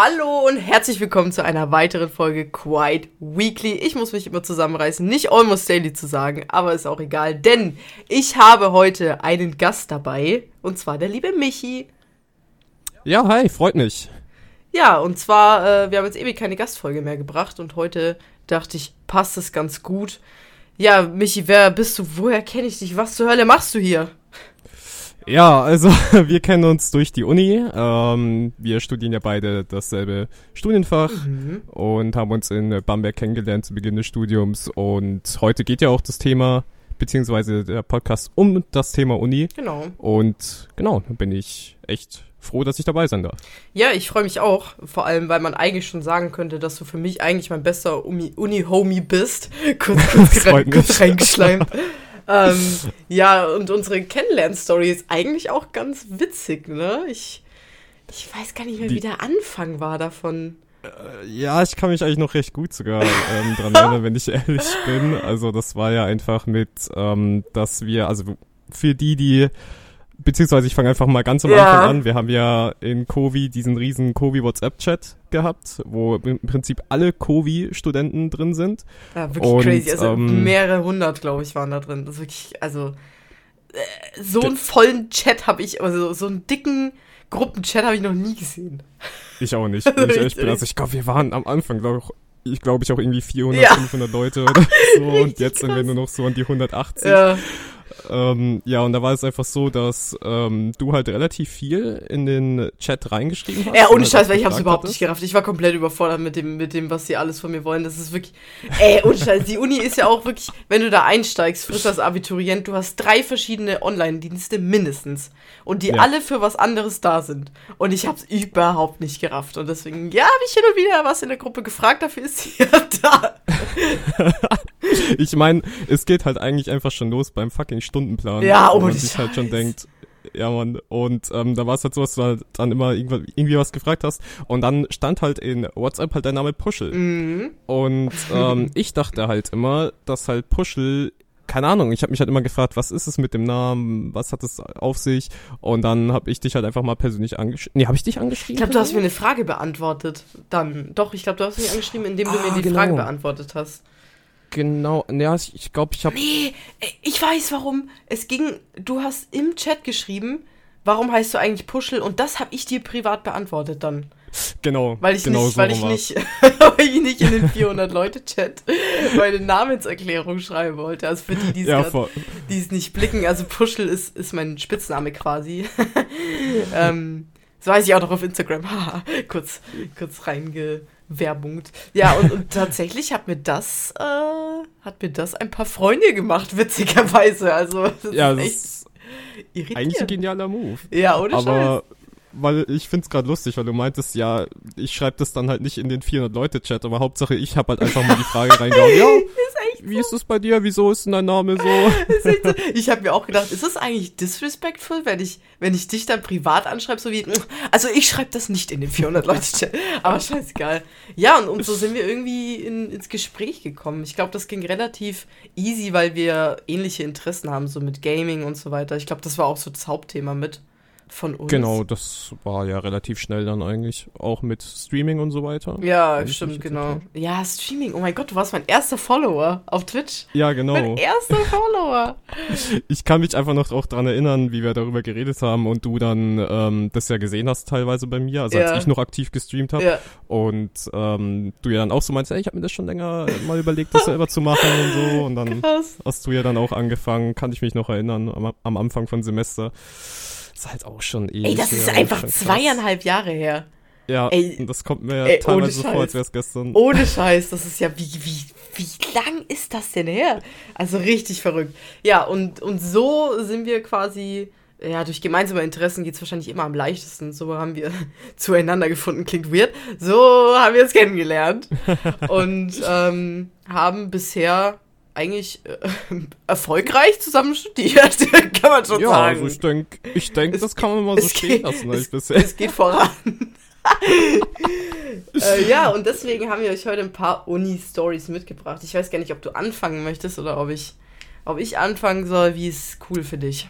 Hallo und herzlich willkommen zu einer weiteren Folge Quite Weekly. Ich muss mich immer zusammenreißen, nicht Almost Daily zu sagen, aber ist auch egal, denn ich habe heute einen Gast dabei und zwar der liebe Michi. Ja, hi, freut mich. Ja, und zwar, äh, wir haben jetzt ewig keine Gastfolge mehr gebracht und heute dachte ich, passt es ganz gut. Ja, Michi, wer bist du? Woher kenne ich dich? Was zur Hölle machst du hier? Ja, also wir kennen uns durch die Uni. Ähm, wir studieren ja beide dasselbe Studienfach mhm. und haben uns in Bamberg kennengelernt zu Beginn des Studiums. Und heute geht ja auch das Thema, beziehungsweise der Podcast um das Thema Uni. Genau. Und genau, da bin ich echt froh, dass ich dabei sein darf. Ja, ich freue mich auch. Vor allem, weil man eigentlich schon sagen könnte, dass du für mich eigentlich mein bester Uni-Homie bist. Kurz, kurz, rein, kurz reingeschleimt. Ähm, ja, und unsere Kennenlern-Story ist eigentlich auch ganz witzig, ne? Ich, ich weiß gar nicht mehr, Die, wie der Anfang war davon. Äh, ja, ich kann mich eigentlich noch recht gut sogar ähm, dran erinnern, wenn ich ehrlich bin. Also das war ja einfach mit, ähm, dass wir, also für die, die beziehungsweise ich fange einfach mal ganz am ja. Anfang an. Wir haben ja in Kovi diesen riesen Kovi WhatsApp-Chat gehabt, wo im Prinzip alle Kovi-Studenten drin sind. Ja, wirklich Und, crazy. Also ähm, mehrere hundert, glaube ich, waren da drin. Das ist wirklich, also äh, so einen vollen Chat habe ich, also so einen dicken Gruppenchat habe ich noch nie gesehen. Ich auch nicht, wenn ich ehrlich bin. Also ich glaube, wir waren am Anfang, glaube ich, ich glaube ich auch irgendwie 400, ja. 500 Leute oder so. Und jetzt sind wir nur noch so an die 180. Ja. Ähm, ja, und da war es einfach so, dass ähm, du halt relativ viel in den Chat reingeschrieben hast. Ja, ohne halt Scheiß, weil ich hab's überhaupt hattest. nicht gerafft. Ich war komplett überfordert mit dem, mit dem, was sie alles von mir wollen. Das ist wirklich, ey, ohne Scheiß. Die Uni ist ja auch wirklich, wenn du da einsteigst, frisch als Abiturient, du hast drei verschiedene Online-Dienste mindestens. Und die ja. alle für was anderes da sind. Und ich hab's überhaupt nicht gerafft. Und deswegen, ja, habe ich hin und wieder was in der Gruppe gefragt, dafür ist sie ja da. ich meine, es geht halt eigentlich einfach schon los beim fucking Stundenplan. Ja, oh, man sich halt schon denkt, ja, Mann. Und ähm, da war es halt so, dass du halt dann immer irgendwie was gefragt hast. Und dann stand halt in WhatsApp halt dein Name Puschel. Mhm. Und ähm, ich dachte halt immer, dass halt Puschel keine Ahnung, ich habe mich halt immer gefragt, was ist es mit dem Namen, was hat es auf sich? Und dann habe ich dich halt einfach mal persönlich angeschrieben. Nee, habe ich dich angeschrieben? Ich glaube, du hast mir eine Frage beantwortet. Dann, doch, ich glaube, du hast mich angeschrieben, indem du ah, mir die genau. Frage beantwortet hast. Genau, ja, ich glaube, ich habe. Nee, ich weiß warum. Es ging, du hast im Chat geschrieben, warum heißt du eigentlich Puschel? Und das habe ich dir privat beantwortet dann. Genau. Weil ich genau nicht, so weil ich nicht, weil ich nicht in den 400 Leute Chat meine Namenserklärung schreiben wollte. Also für die, die ja, es nicht blicken. Also Puschel ist, ist mein Spitzname quasi. ähm, so heiße ich auch noch auf Instagram. kurz, kurz reinge Werbung. Ja, und, und tatsächlich hat mir das, äh, hat mir das ein paar Freunde gemacht, witzigerweise. Also, das ja, ist echt irritierend. Eigentlich ein genialer Move. Ja, ohne Aber Scheiß weil ich find's gerade lustig, weil du meintest, ja, ich schreibe das dann halt nicht in den 400 Leute Chat, aber Hauptsache ich habe halt einfach mal die Frage reingehauen. Ja, wie ist es bei dir? Wieso ist denn dein Name so? Ich habe mir auch gedacht, ist das eigentlich disrespectful, wenn ich wenn ich dich dann privat anschreibe, so wie also ich schreibe das nicht in den 400 Leute aber scheißegal. Ja, und, und so sind wir irgendwie in, ins Gespräch gekommen. Ich glaube, das ging relativ easy, weil wir ähnliche Interessen haben, so mit Gaming und so weiter. Ich glaube, das war auch so das Hauptthema mit von uns. Genau, das war ja relativ schnell dann eigentlich, auch mit Streaming und so weiter. Ja, stimmt, genau. Ja, Streaming, oh mein Gott, du warst mein erster Follower auf Twitch. Ja, genau. Mein erster Follower. ich kann mich einfach noch auch dran erinnern, wie wir darüber geredet haben und du dann ähm, das ja gesehen hast teilweise bei mir, also ja. als ich noch aktiv gestreamt habe. Ja. Und ähm, du ja dann auch so meinst, ey, ich habe mir das schon länger mal überlegt, das selber zu machen und so. Und dann Krass. hast du ja dann auch angefangen, kann ich mich noch erinnern, am, am Anfang von Semester ist halt auch schon ewig. Ey, das ist einfach zweieinhalb Jahre her. Ja, ey, das kommt mir ey, teilweise so vor, als wäre es gestern. Ohne Scheiß, das ist ja, wie, wie, wie lang ist das denn her? Also richtig verrückt. Ja, und, und so sind wir quasi, ja, durch gemeinsame Interessen geht es wahrscheinlich immer am leichtesten. So haben wir zueinander gefunden, klingt weird. So haben wir es kennengelernt. und ähm, haben bisher eigentlich äh, erfolgreich zusammen studiert, kann man schon ja, sagen. Ja, also ich denke, ich denk, das kann man mal so stehen geht, lassen. Es, bisher. es geht voran. äh, ja, und deswegen haben wir euch heute ein paar Uni-Stories mitgebracht. Ich weiß gar nicht, ob du anfangen möchtest oder ob ich, ob ich anfangen soll. Wie ist cool für dich?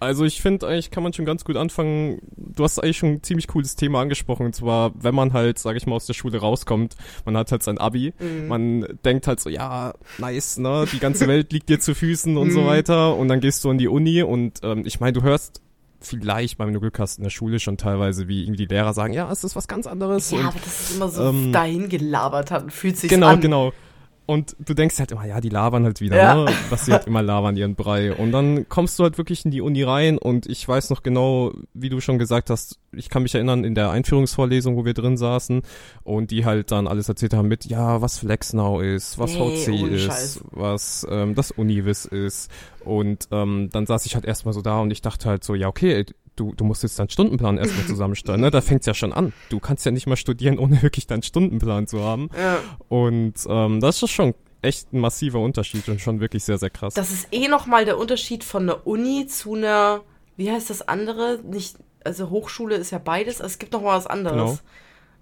Also ich finde eigentlich kann man schon ganz gut anfangen. Du hast eigentlich schon ein ziemlich cooles Thema angesprochen. Und zwar, wenn man halt, sage ich mal, aus der Schule rauskommt, man hat halt sein Abi, mhm. man denkt halt so, ja, nice, ne, die ganze Welt liegt dir zu Füßen und mhm. so weiter. Und dann gehst du in die Uni und ähm, ich meine, du hörst vielleicht, wenn du Glück hast, in der Schule schon teilweise, wie irgendwie die Lehrer sagen, ja, es ist was ganz anderes. Ja, und, aber das ist immer so ähm, dahin gelabert hat, fühlt sich genau, an. Genau, genau. Und du denkst halt immer, ja, die labern halt wieder, ja. ne? Was sie halt immer labern, ihren Brei. Und dann kommst du halt wirklich in die Uni rein und ich weiß noch genau, wie du schon gesagt hast, ich kann mich erinnern, in der Einführungsvorlesung, wo wir drin saßen und die halt dann alles erzählt haben mit, ja, was FlexNow ist, was nee, VC ist, Scheiß. was ähm, das Univis ist. Und ähm, dann saß ich halt erstmal so da und ich dachte halt so, ja, okay, du, du musst jetzt deinen Stundenplan erstmal zusammenstellen, ne? Da fängt's ja schon an. Du kannst ja nicht mal studieren, ohne wirklich deinen Stundenplan zu haben. Ja. Und ähm, das ist schon echt ein massiver Unterschied und schon wirklich sehr, sehr krass. Das ist eh nochmal der Unterschied von einer Uni zu einer, wie heißt das andere? Nicht, also Hochschule ist ja beides, es gibt noch mal was anderes. Genau.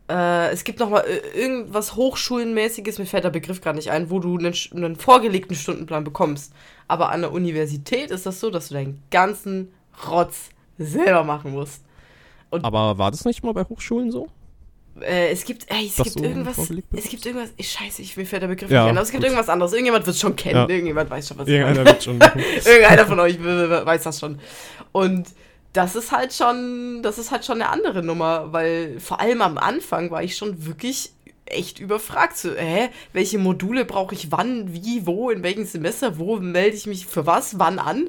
Äh, es gibt noch mal äh, irgendwas Hochschulenmäßiges, mir fällt der Begriff gerade nicht ein, wo du einen, einen vorgelegten Stundenplan bekommst. Aber an der Universität ist das so, dass du deinen ganzen Rotz selber machen musst. Und Aber war das nicht mal bei Hochschulen so? Äh, es gibt, ey, es gibt so irgendwas, es gibt irgendwas, ich, scheiße, ich, mir fällt der Begriff ja, nicht ein, aber es gibt gut. irgendwas anderes. Irgendjemand wird es schon kennen, ja. irgendjemand weiß schon, was Irgendeiner wird schon Irgendeiner von euch weiß das schon. Und das ist halt schon, das ist halt schon eine andere Nummer, weil vor allem am Anfang war ich schon wirklich echt überfragt. So, hä, welche Module brauche ich wann, wie, wo, in welchem Semester, wo melde ich mich für was, wann an?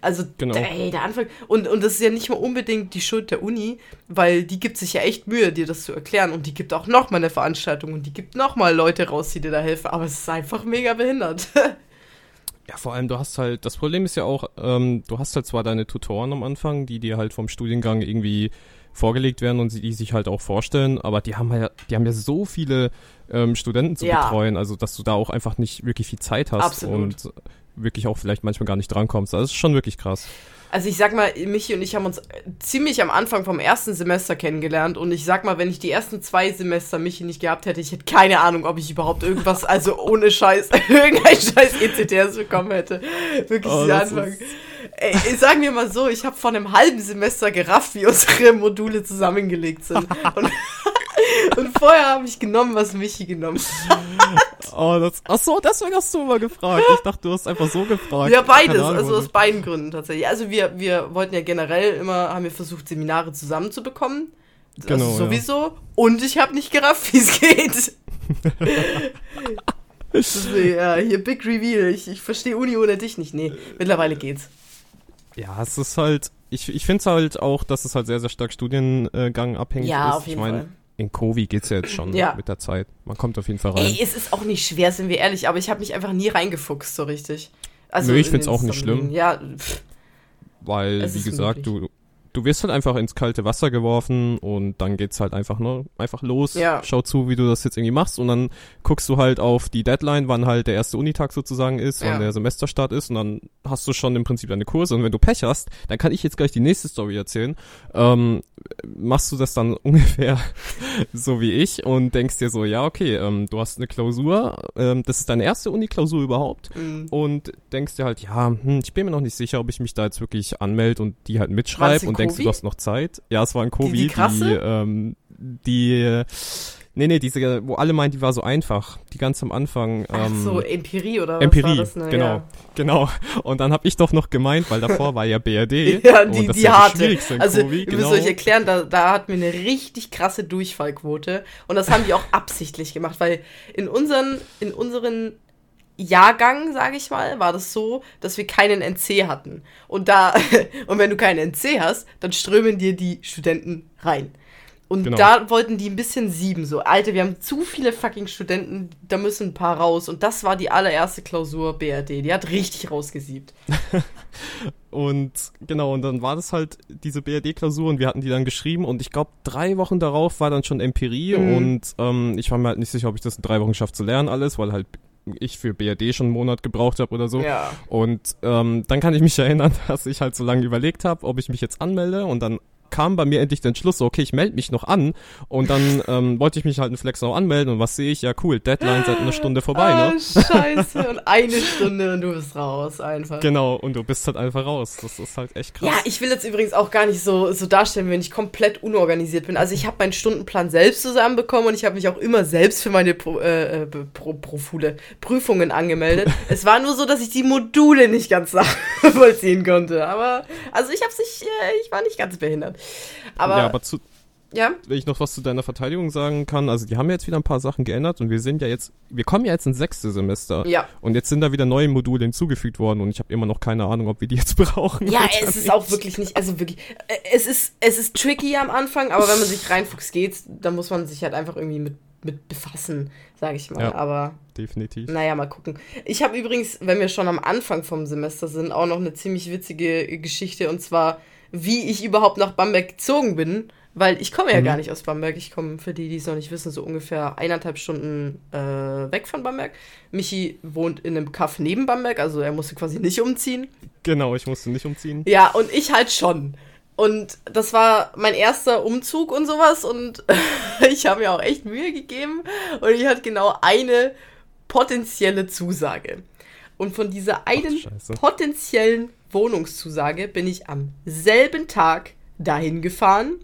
Also, genau. ey, der Anfang. Und, und das ist ja nicht mal unbedingt die Schuld der Uni, weil die gibt sich ja echt Mühe, dir das zu erklären. Und die gibt auch nochmal eine Veranstaltung und die gibt nochmal Leute raus, die dir da helfen. Aber es ist einfach mega behindert. Ja, vor allem, du hast halt, das Problem ist ja auch, ähm, du hast halt zwar deine Tutoren am Anfang, die dir halt vom Studiengang irgendwie vorgelegt werden und sie die sich halt auch vorstellen, aber die haben ja, die haben ja so viele ähm, Studenten zu ja. betreuen, also dass du da auch einfach nicht wirklich viel Zeit hast Absolut. und wirklich auch vielleicht manchmal gar nicht drankommst. Das ist schon wirklich krass. Also ich sag mal, Michi und ich haben uns ziemlich am Anfang vom ersten Semester kennengelernt und ich sag mal, wenn ich die ersten zwei Semester Michi nicht gehabt hätte, ich hätte keine Ahnung, ob ich überhaupt irgendwas, also ohne Scheiß, irgendein Scheiß ECTS bekommen hätte. Wirklich oh, der Anfang. Ey, sagen wir mal so, ich habe vor einem halben Semester gerafft, wie unsere Module zusammengelegt sind. Und, und vorher habe ich genommen, was Michi genommen hat. Oh, das, ach so, deswegen hast du mal gefragt. Ich dachte, du hast einfach so gefragt. Ja, beides, Ahnung, also aus beiden Gründen tatsächlich. Also wir, wir wollten ja generell immer, haben wir versucht, Seminare zusammenzubekommen. Also genau, sowieso. Ja. Und ich habe nicht gerafft, wie es geht. Deswegen, ja, hier Big Reveal. Ich, ich verstehe Uni ohne dich nicht. Nee, mittlerweile geht's. Ja, es ist halt, ich, ich finde es halt auch, dass es halt sehr, sehr stark Studiengang abhängig ja, ist. Auf jeden ich meine, in Covid geht's ja jetzt schon ja. mit der Zeit. Man kommt auf jeden Fall rein. Ey, es ist auch nicht schwer, sind wir ehrlich, aber ich habe mich einfach nie reingefuchst so richtig. Also Nö, ich find's auch nicht schlimm. Ja, pff. Weil, wie gesagt, du, du wirst halt einfach ins kalte Wasser geworfen und dann geht's halt einfach nur einfach los. Ja. Schau zu, wie du das jetzt irgendwie machst und dann guckst du halt auf die Deadline, wann halt der erste Unitag sozusagen ist, wann ja. der Semesterstart ist und dann hast du schon im Prinzip deine Kurse und wenn du Pech hast, dann kann ich jetzt gleich die nächste Story erzählen. Ähm, machst du das dann ungefähr so wie ich und denkst dir so, ja okay, ähm, du hast eine Klausur, ähm, das ist deine erste Uni-Klausur überhaupt mhm. und denkst dir halt, ja, hm, ich bin mir noch nicht sicher, ob ich mich da jetzt wirklich anmelde und die halt mitschreibe und denkst du, du hast noch Zeit. Ja, es war ein Covid. Die, die, die, ähm, die Nee, nee, diese, wo alle meinen, die war so einfach. Die ganz am Anfang. Ach ähm, so, Empirie oder Empirie, was war das? Ne? genau, ja. genau. Und dann habe ich doch noch gemeint, weil davor war ja BRD. ja, die, die ja harte. Also, Covid, ihr müsst genau. euch erklären, da, da hatten wir eine richtig krasse Durchfallquote. Und das haben die auch absichtlich gemacht, weil in unseren, in unseren Jahrgang, sage ich mal, war das so, dass wir keinen NC hatten. Und da, und wenn du keinen NC hast, dann strömen dir die Studenten rein. Und genau. da wollten die ein bisschen sieben, so, Alter, wir haben zu viele fucking Studenten, da müssen ein paar raus. Und das war die allererste Klausur BRD, die hat richtig rausgesiebt. und genau, und dann war das halt diese BRD-Klausur und wir hatten die dann geschrieben und ich glaube, drei Wochen darauf war dann schon Empirie mhm. und ähm, ich war mir halt nicht sicher, ob ich das in drei Wochen schaffe zu lernen alles, weil halt ich für BRD schon einen Monat gebraucht habe oder so. Ja. Und ähm, dann kann ich mich erinnern, dass ich halt so lange überlegt habe, ob ich mich jetzt anmelde und dann kam bei mir endlich der Entschluss, so, okay, ich melde mich noch an. Und dann ähm, wollte ich mich halt in Flexau anmelden und was sehe ich? Ja, cool, Deadline seit einer Stunde vorbei, ne? Ah, scheiße, und eine Stunde und du bist raus, einfach. Genau, und du bist halt einfach raus. Das ist halt echt krass. Ja, ich will jetzt übrigens auch gar nicht so, so darstellen, wenn ich komplett unorganisiert bin. Also ich habe meinen Stundenplan selbst zusammenbekommen und ich habe mich auch immer selbst für meine Pro, äh, äh Pro, Profule, Prüfungen angemeldet. es war nur so, dass ich die Module nicht ganz nachvollziehen konnte. Aber, also ich habe sich, äh, ich war nicht ganz behindert. Aber, ja, aber zu, ja? Wenn ich noch was zu deiner Verteidigung sagen kann, also die haben jetzt wieder ein paar Sachen geändert und wir sind ja jetzt, wir kommen ja jetzt ins sechste Semester. Ja. Und jetzt sind da wieder neue Module hinzugefügt worden und ich habe immer noch keine Ahnung, ob wir die jetzt brauchen. Ja, es ist nicht. auch wirklich nicht, also wirklich, es ist, es ist tricky am Anfang, aber wenn man sich reinfuchst geht, dann muss man sich halt einfach irgendwie mit, mit befassen, sage ich mal. Ja, aber definitiv. Naja, mal gucken. Ich habe übrigens, wenn wir schon am Anfang vom Semester sind, auch noch eine ziemlich witzige Geschichte und zwar wie ich überhaupt nach Bamberg gezogen bin, weil ich komme ja mhm. gar nicht aus Bamberg. Ich komme, für die, die es noch nicht wissen, so ungefähr eineinhalb Stunden äh, weg von Bamberg. Michi wohnt in einem Kaff neben Bamberg, also er musste quasi nicht umziehen. Genau, ich musste nicht umziehen. Ja, und ich halt schon. Und das war mein erster Umzug und sowas und ich habe mir auch echt Mühe gegeben und ich hatte genau eine potenzielle Zusage. Und von dieser einen Ach, potenziellen Wohnungszusage bin ich am selben Tag dahin gefahren,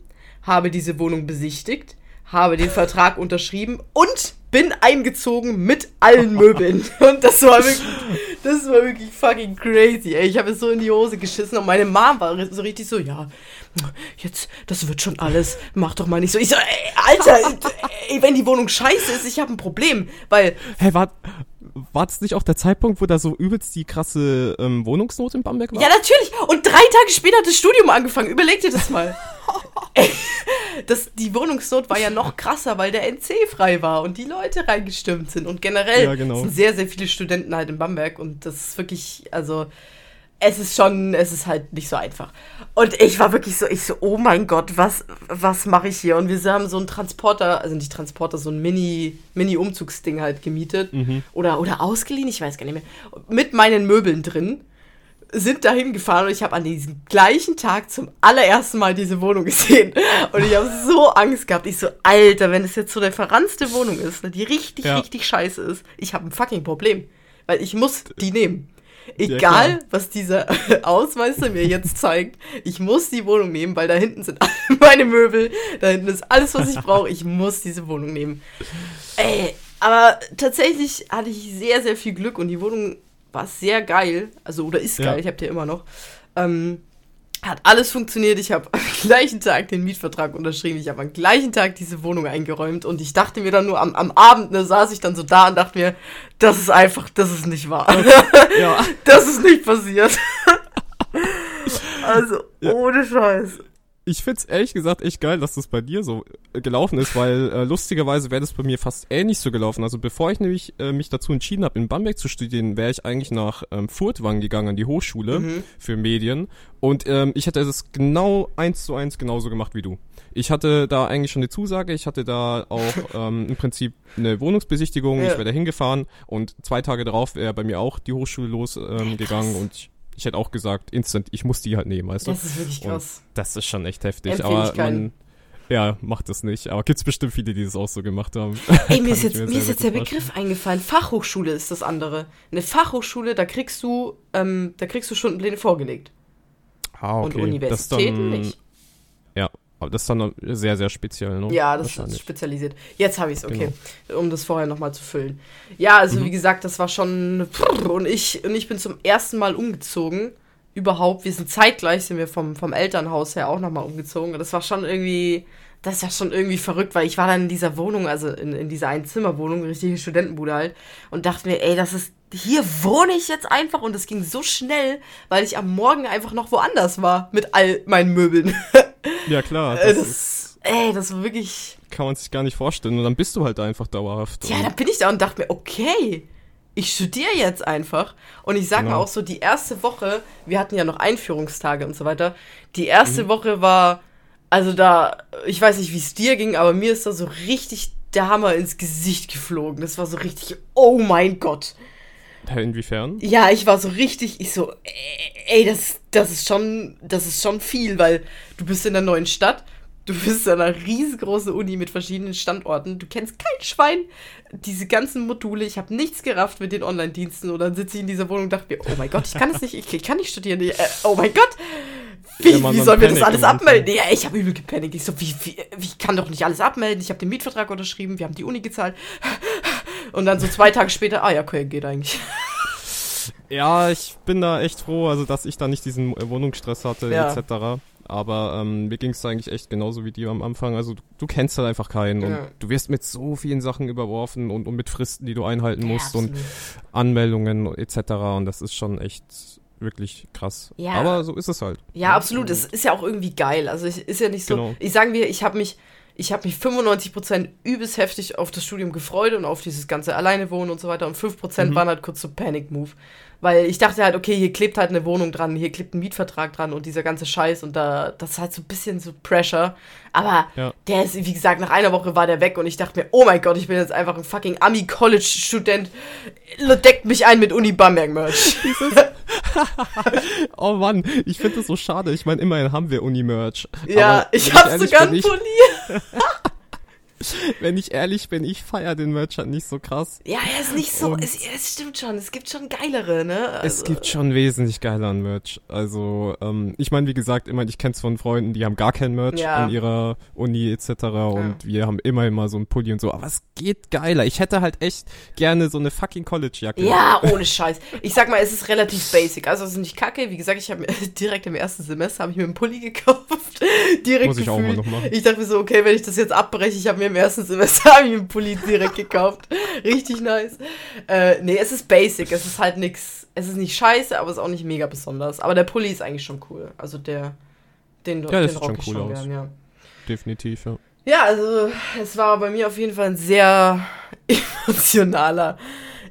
habe diese Wohnung besichtigt, habe den Vertrag unterschrieben und bin eingezogen mit allen Möbeln. Und das war wirklich, das war wirklich fucking crazy, ey. Ich habe es so in die Hose geschissen und meine Mom war so richtig so, ja, jetzt, das wird schon alles, mach doch mal nicht so. Ich so, ey, Alter, ey, wenn die Wohnung scheiße ist, ich habe ein Problem, weil... Hey, warte, war das nicht auch der Zeitpunkt, wo da so übelst die krasse ähm, Wohnungsnot in Bamberg war? Ja, natürlich. Und drei Tage später hat das Studium angefangen. Überleg dir das mal. das, die Wohnungsnot war ja noch krasser, weil der NC frei war und die Leute reingestimmt sind. Und generell ja, genau. sind sehr, sehr viele Studenten halt in Bamberg. Und das ist wirklich, also es ist schon, es ist halt nicht so einfach. Und ich war wirklich so, ich so, oh mein Gott, was, was mache ich hier? Und wir haben so einen Transporter, also nicht Transporter, so ein Mini, Mini-Umzugsding halt gemietet. Mhm. Oder, oder ausgeliehen, ich weiß gar nicht mehr. Mit meinen Möbeln drin. Sind dahin gefahren und ich habe an diesem gleichen Tag zum allerersten Mal diese Wohnung gesehen. Und ich habe so Angst gehabt. Ich so, Alter, wenn es jetzt so eine verranzte Wohnung ist, ne, die richtig, ja. richtig scheiße ist, ich habe ein fucking Problem. Weil ich muss die nehmen. Egal, ja, was dieser Ausmeister mir jetzt zeigt, ich muss die Wohnung nehmen, weil da hinten sind alle meine Möbel, da hinten ist alles, was ich brauche. Ich muss diese Wohnung nehmen. Ey, aber tatsächlich hatte ich sehr, sehr viel Glück und die Wohnung war sehr geil. Also, oder ist geil, ja. ich habe die immer noch. Ähm, hat alles funktioniert. Ich habe am gleichen Tag den Mietvertrag unterschrieben. Ich habe am gleichen Tag diese Wohnung eingeräumt. Und ich dachte mir dann nur am, am Abend, ne, saß ich dann so da und dachte mir, das ist einfach, das ist nicht wahr. Ja. das ist nicht passiert. also, ohne Scheiß ich find's ehrlich gesagt echt geil, dass das bei dir so äh, gelaufen ist, weil äh, lustigerweise wäre das bei mir fast ähnlich so gelaufen. Also bevor ich nämlich äh, mich dazu entschieden habe, in Bamberg zu studieren, wäre ich eigentlich nach ähm, Furtwangen gegangen an die Hochschule mhm. für Medien und ähm, ich hätte es genau eins zu eins genauso gemacht wie du. Ich hatte da eigentlich schon eine Zusage, ich hatte da auch ähm, im Prinzip eine Wohnungsbesichtigung, ja. ich wäre da hingefahren und zwei Tage darauf wäre bei mir auch die Hochschule losgegangen ähm, und ich ich hätte auch gesagt, instant, ich muss die halt nehmen, weißt du? Das ist wirklich krass. Und das ist schon echt heftig. aber man, ja, macht das nicht. Aber gibt's bestimmt viele, die das auch so gemacht haben. Ey, mir ist jetzt, mir, mir ist jetzt der Begriff eingefallen. Fachhochschule ist das andere. Eine Fachhochschule, da kriegst du, ähm, da kriegst du Stundenpläne vorgelegt. Ah, okay. Und Universitäten dann, nicht. Ja, aber das ist dann sehr, sehr speziell, ne? Ja, das ist spezialisiert. Jetzt habe ich es, okay. Genau. Um das vorher nochmal zu füllen. Ja, also mhm. wie gesagt, das war schon. Und ich, und ich bin zum ersten Mal umgezogen. Überhaupt. Wir sind zeitgleich, sind wir vom, vom Elternhaus her auch nochmal umgezogen. Das war schon irgendwie. Das war schon irgendwie verrückt, weil ich war dann in dieser Wohnung, also in, in dieser Einzimmerwohnung, richtige Studentenbude halt, und dachte mir, ey, das ist hier wohne ich jetzt einfach und es ging so schnell, weil ich am Morgen einfach noch woanders war mit all meinen Möbeln. Ja, klar. Das, das ist, ey, das war wirklich. Kann man sich gar nicht vorstellen. Und dann bist du halt einfach dauerhaft. Ja, dann bin ich da und dachte mir, okay, ich studiere jetzt einfach. Und ich sag genau. mal auch so, die erste Woche, wir hatten ja noch Einführungstage und so weiter. Die erste mhm. Woche war, also da, ich weiß nicht, wie es dir ging, aber mir ist da so richtig der Hammer ins Gesicht geflogen. Das war so richtig, oh mein Gott. Inwiefern? Ja, ich war so richtig, ich so, ey, das, das ist schon, das ist schon viel, weil du bist in einer neuen Stadt, du bist in einer riesengroßen Uni mit verschiedenen Standorten, du kennst kein Schwein, diese ganzen Module, ich habe nichts gerafft mit den Online-Diensten und dann sitze ich in dieser Wohnung und dachte mir, oh mein Gott, ich kann es nicht, ich, ich, kann nicht studieren, äh, oh mein Gott, wie, ja, wie sollen wir das alles abmelden? Ja, ich habe übel gepanikt. Ich so, wie, wie, wie kann doch nicht alles abmelden? Ich habe den Mietvertrag unterschrieben, wir haben die Uni gezahlt. Und dann so zwei Tage später, ah ja, okay, geht eigentlich. Ja, ich bin da echt froh, also dass ich da nicht diesen Wohnungsstress hatte, ja. etc. Aber ähm, mir ging es eigentlich echt genauso wie dir am Anfang. Also du, du kennst halt einfach keinen ja. und du wirst mit so vielen Sachen überworfen und, und mit Fristen, die du einhalten musst ja, und Anmeldungen etc. Und das ist schon echt wirklich krass. Ja. Aber so ist es halt. Ja, absolut. Es ist ja auch irgendwie geil. Also ich, ist ja nicht so. Genau. Ich sagen wir, ich habe mich ich habe mich 95% übelst heftig auf das Studium gefreut und auf dieses ganze Alleine wohnen und so weiter. Und 5% mhm. waren halt kurz so Panic-Move. Weil ich dachte halt, okay, hier klebt halt eine Wohnung dran, hier klebt ein Mietvertrag dran und dieser ganze Scheiß und da, das ist halt so ein bisschen so Pressure. Aber ja. der ist, wie gesagt, nach einer Woche war der weg und ich dachte mir, oh mein Gott, ich bin jetzt einfach ein fucking Ami-College-Student. Deckt mich ein mit Uni Bamberg-Merch. oh Mann, ich finde das so schade. Ich meine, immerhin haben wir Uni-Merch. Ja, ich, ich hab sogar Pulli. Wenn ich ehrlich bin, ich feiere den Merch halt nicht so krass. Ja, er ist nicht so, es, es, stimmt schon, es gibt schon geilere, ne? Also. Es gibt schon wesentlich geileren Merch. Also, ähm, ich meine, wie gesagt, immer, ich kenne es von Freunden, die haben gar kein Merch ja. an ihrer Uni etc. Ja. Und wir haben immer immer so ein Pulli und so. Aber es geht geiler. Ich hätte halt echt gerne so eine fucking College-Jacke. Ja, ohne Scheiß. Ich sag mal, es ist relativ basic. Also, es ist nicht kacke. Wie gesagt, ich habe direkt im ersten Semester habe ich mir einen Pulli gekauft. direkt Muss ich gefühlt. auch mal noch machen. Ich dachte mir so, okay, wenn ich das jetzt abbreche, ich habe mir im ersten Semester habe ich einen Pulli direkt gekauft. Richtig nice. Äh, nee, es ist basic. Es ist halt nichts. Es ist nicht scheiße, aber es ist auch nicht mega besonders. Aber der Pulli ist eigentlich schon cool. Also der. Den, ja, den rock schon cool aus. Gern, ja. Definitiv, ja. Ja, also es war bei mir auf jeden Fall ein sehr emotionaler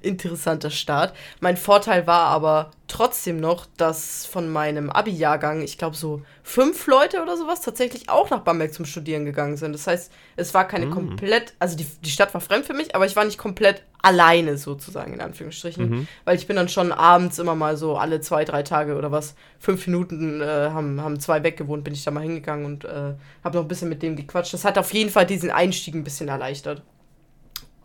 interessanter Start. Mein Vorteil war aber trotzdem noch, dass von meinem Abi-Jahrgang, ich glaube so fünf Leute oder sowas, tatsächlich auch nach Bamberg zum Studieren gegangen sind. Das heißt, es war keine mm. komplett, also die, die Stadt war fremd für mich, aber ich war nicht komplett alleine sozusagen, in Anführungsstrichen. Mhm. Weil ich bin dann schon abends immer mal so alle zwei, drei Tage oder was, fünf Minuten äh, haben, haben zwei weggewohnt, bin ich da mal hingegangen und äh, habe noch ein bisschen mit dem gequatscht. Das hat auf jeden Fall diesen Einstieg ein bisschen erleichtert.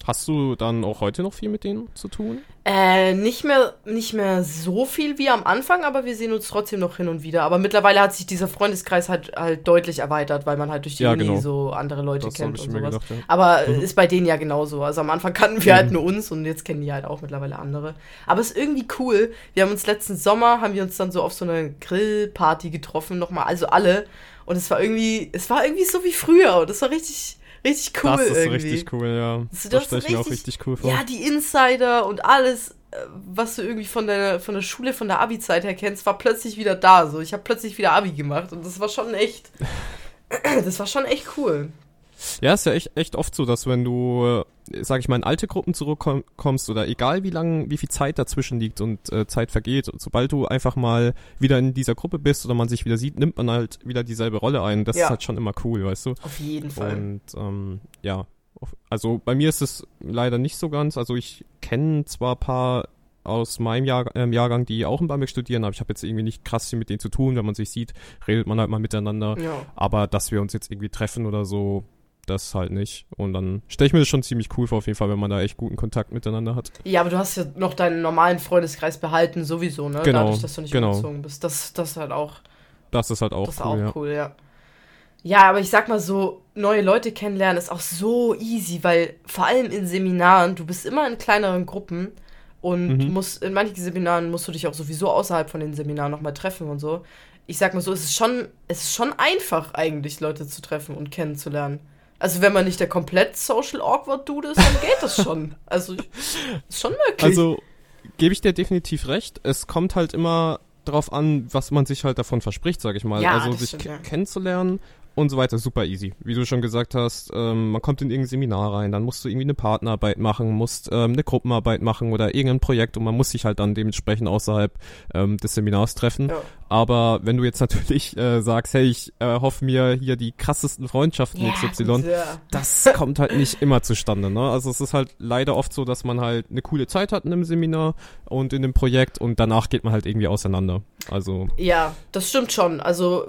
Hast du dann auch heute noch viel mit denen zu tun? Äh, nicht mehr, nicht mehr so viel wie am Anfang, aber wir sehen uns trotzdem noch hin und wieder. Aber mittlerweile hat sich dieser Freundeskreis halt, halt deutlich erweitert, weil man halt durch die ja, Uni genau. so andere Leute das kennt und sowas. Gedacht, ja. Aber mhm. ist bei denen ja genauso. Also am Anfang kannten wir halt mhm. halt nur uns und jetzt kennen die halt auch mittlerweile andere. Aber es ist irgendwie cool. Wir haben uns letzten Sommer, haben wir uns dann so auf so eine Grillparty getroffen, nochmal, also alle. Und es war irgendwie, es war irgendwie so wie früher. Und es war richtig, richtig cool das ist irgendwie. richtig cool, ja. Das, das stelle ich mir auch richtig cool vor. Ja, die Insider und alles, äh, was du irgendwie von der, von der Schule, von der Abi-Zeit her kennst, war plötzlich wieder da. So, ich habe plötzlich wieder Abi gemacht und das war schon echt, das war schon echt cool. Ja, ist ja echt, echt oft so, dass wenn du, äh, sag ich mal, in alte Gruppen zurückkommst oder egal wie lang, wie viel Zeit dazwischen liegt und äh, Zeit vergeht, sobald du einfach mal wieder in dieser Gruppe bist oder man sich wieder sieht, nimmt man halt wieder dieselbe Rolle ein. Das ja. ist halt schon immer cool, weißt du? Auf jeden Fall. Und ähm, ja, also bei mir ist es leider nicht so ganz. Also ich kenne zwar paar aus meinem Jahr, äh, Jahrgang, die auch in Bamberg studieren, aber ich habe jetzt irgendwie nicht krass viel mit denen zu tun. Wenn man sich sieht, redet man halt mal miteinander. Ja. Aber dass wir uns jetzt irgendwie treffen oder so, das halt nicht. Und dann stelle ich mir das schon ziemlich cool vor, auf jeden Fall, wenn man da echt guten Kontakt miteinander hat. Ja, aber du hast ja noch deinen normalen Freundeskreis behalten, sowieso, ne? Genau. Dadurch, dass du nicht genau. umgezogen bist. Das, das ist halt auch. Das ist halt auch das cool. Auch ja. cool, ja. Ja, aber ich sag mal so, neue Leute kennenlernen ist auch so easy, weil vor allem in Seminaren, du bist immer in kleineren Gruppen und mhm. musst, in manchen Seminaren musst du dich auch sowieso außerhalb von den Seminaren nochmal treffen und so. Ich sag mal so, es ist schon, es ist schon einfach eigentlich, Leute zu treffen und kennenzulernen. Also wenn man nicht der komplett social awkward Dude ist, dann geht das schon. Also ist schon möglich. Also gebe ich dir definitiv recht. Es kommt halt immer drauf an, was man sich halt davon verspricht, sag ich mal. Ja, also sich stimmt, ja. kennenzulernen und so weiter, super easy. Wie du schon gesagt hast, ähm, man kommt in irgendein Seminar rein, dann musst du irgendwie eine Partnerarbeit machen, musst ähm, eine Gruppenarbeit machen oder irgendein Projekt und man muss sich halt dann dementsprechend außerhalb ähm, des Seminars treffen. Ja. Aber wenn du jetzt natürlich äh, sagst, hey, ich äh, hoffe mir hier die krassesten Freundschaften Ja, XY, ja. das kommt halt nicht immer zustande, ne? Also es ist halt leider oft so, dass man halt eine coole Zeit hat in einem Seminar und in dem Projekt und danach geht man halt irgendwie auseinander. Also, Ja, das stimmt schon. Also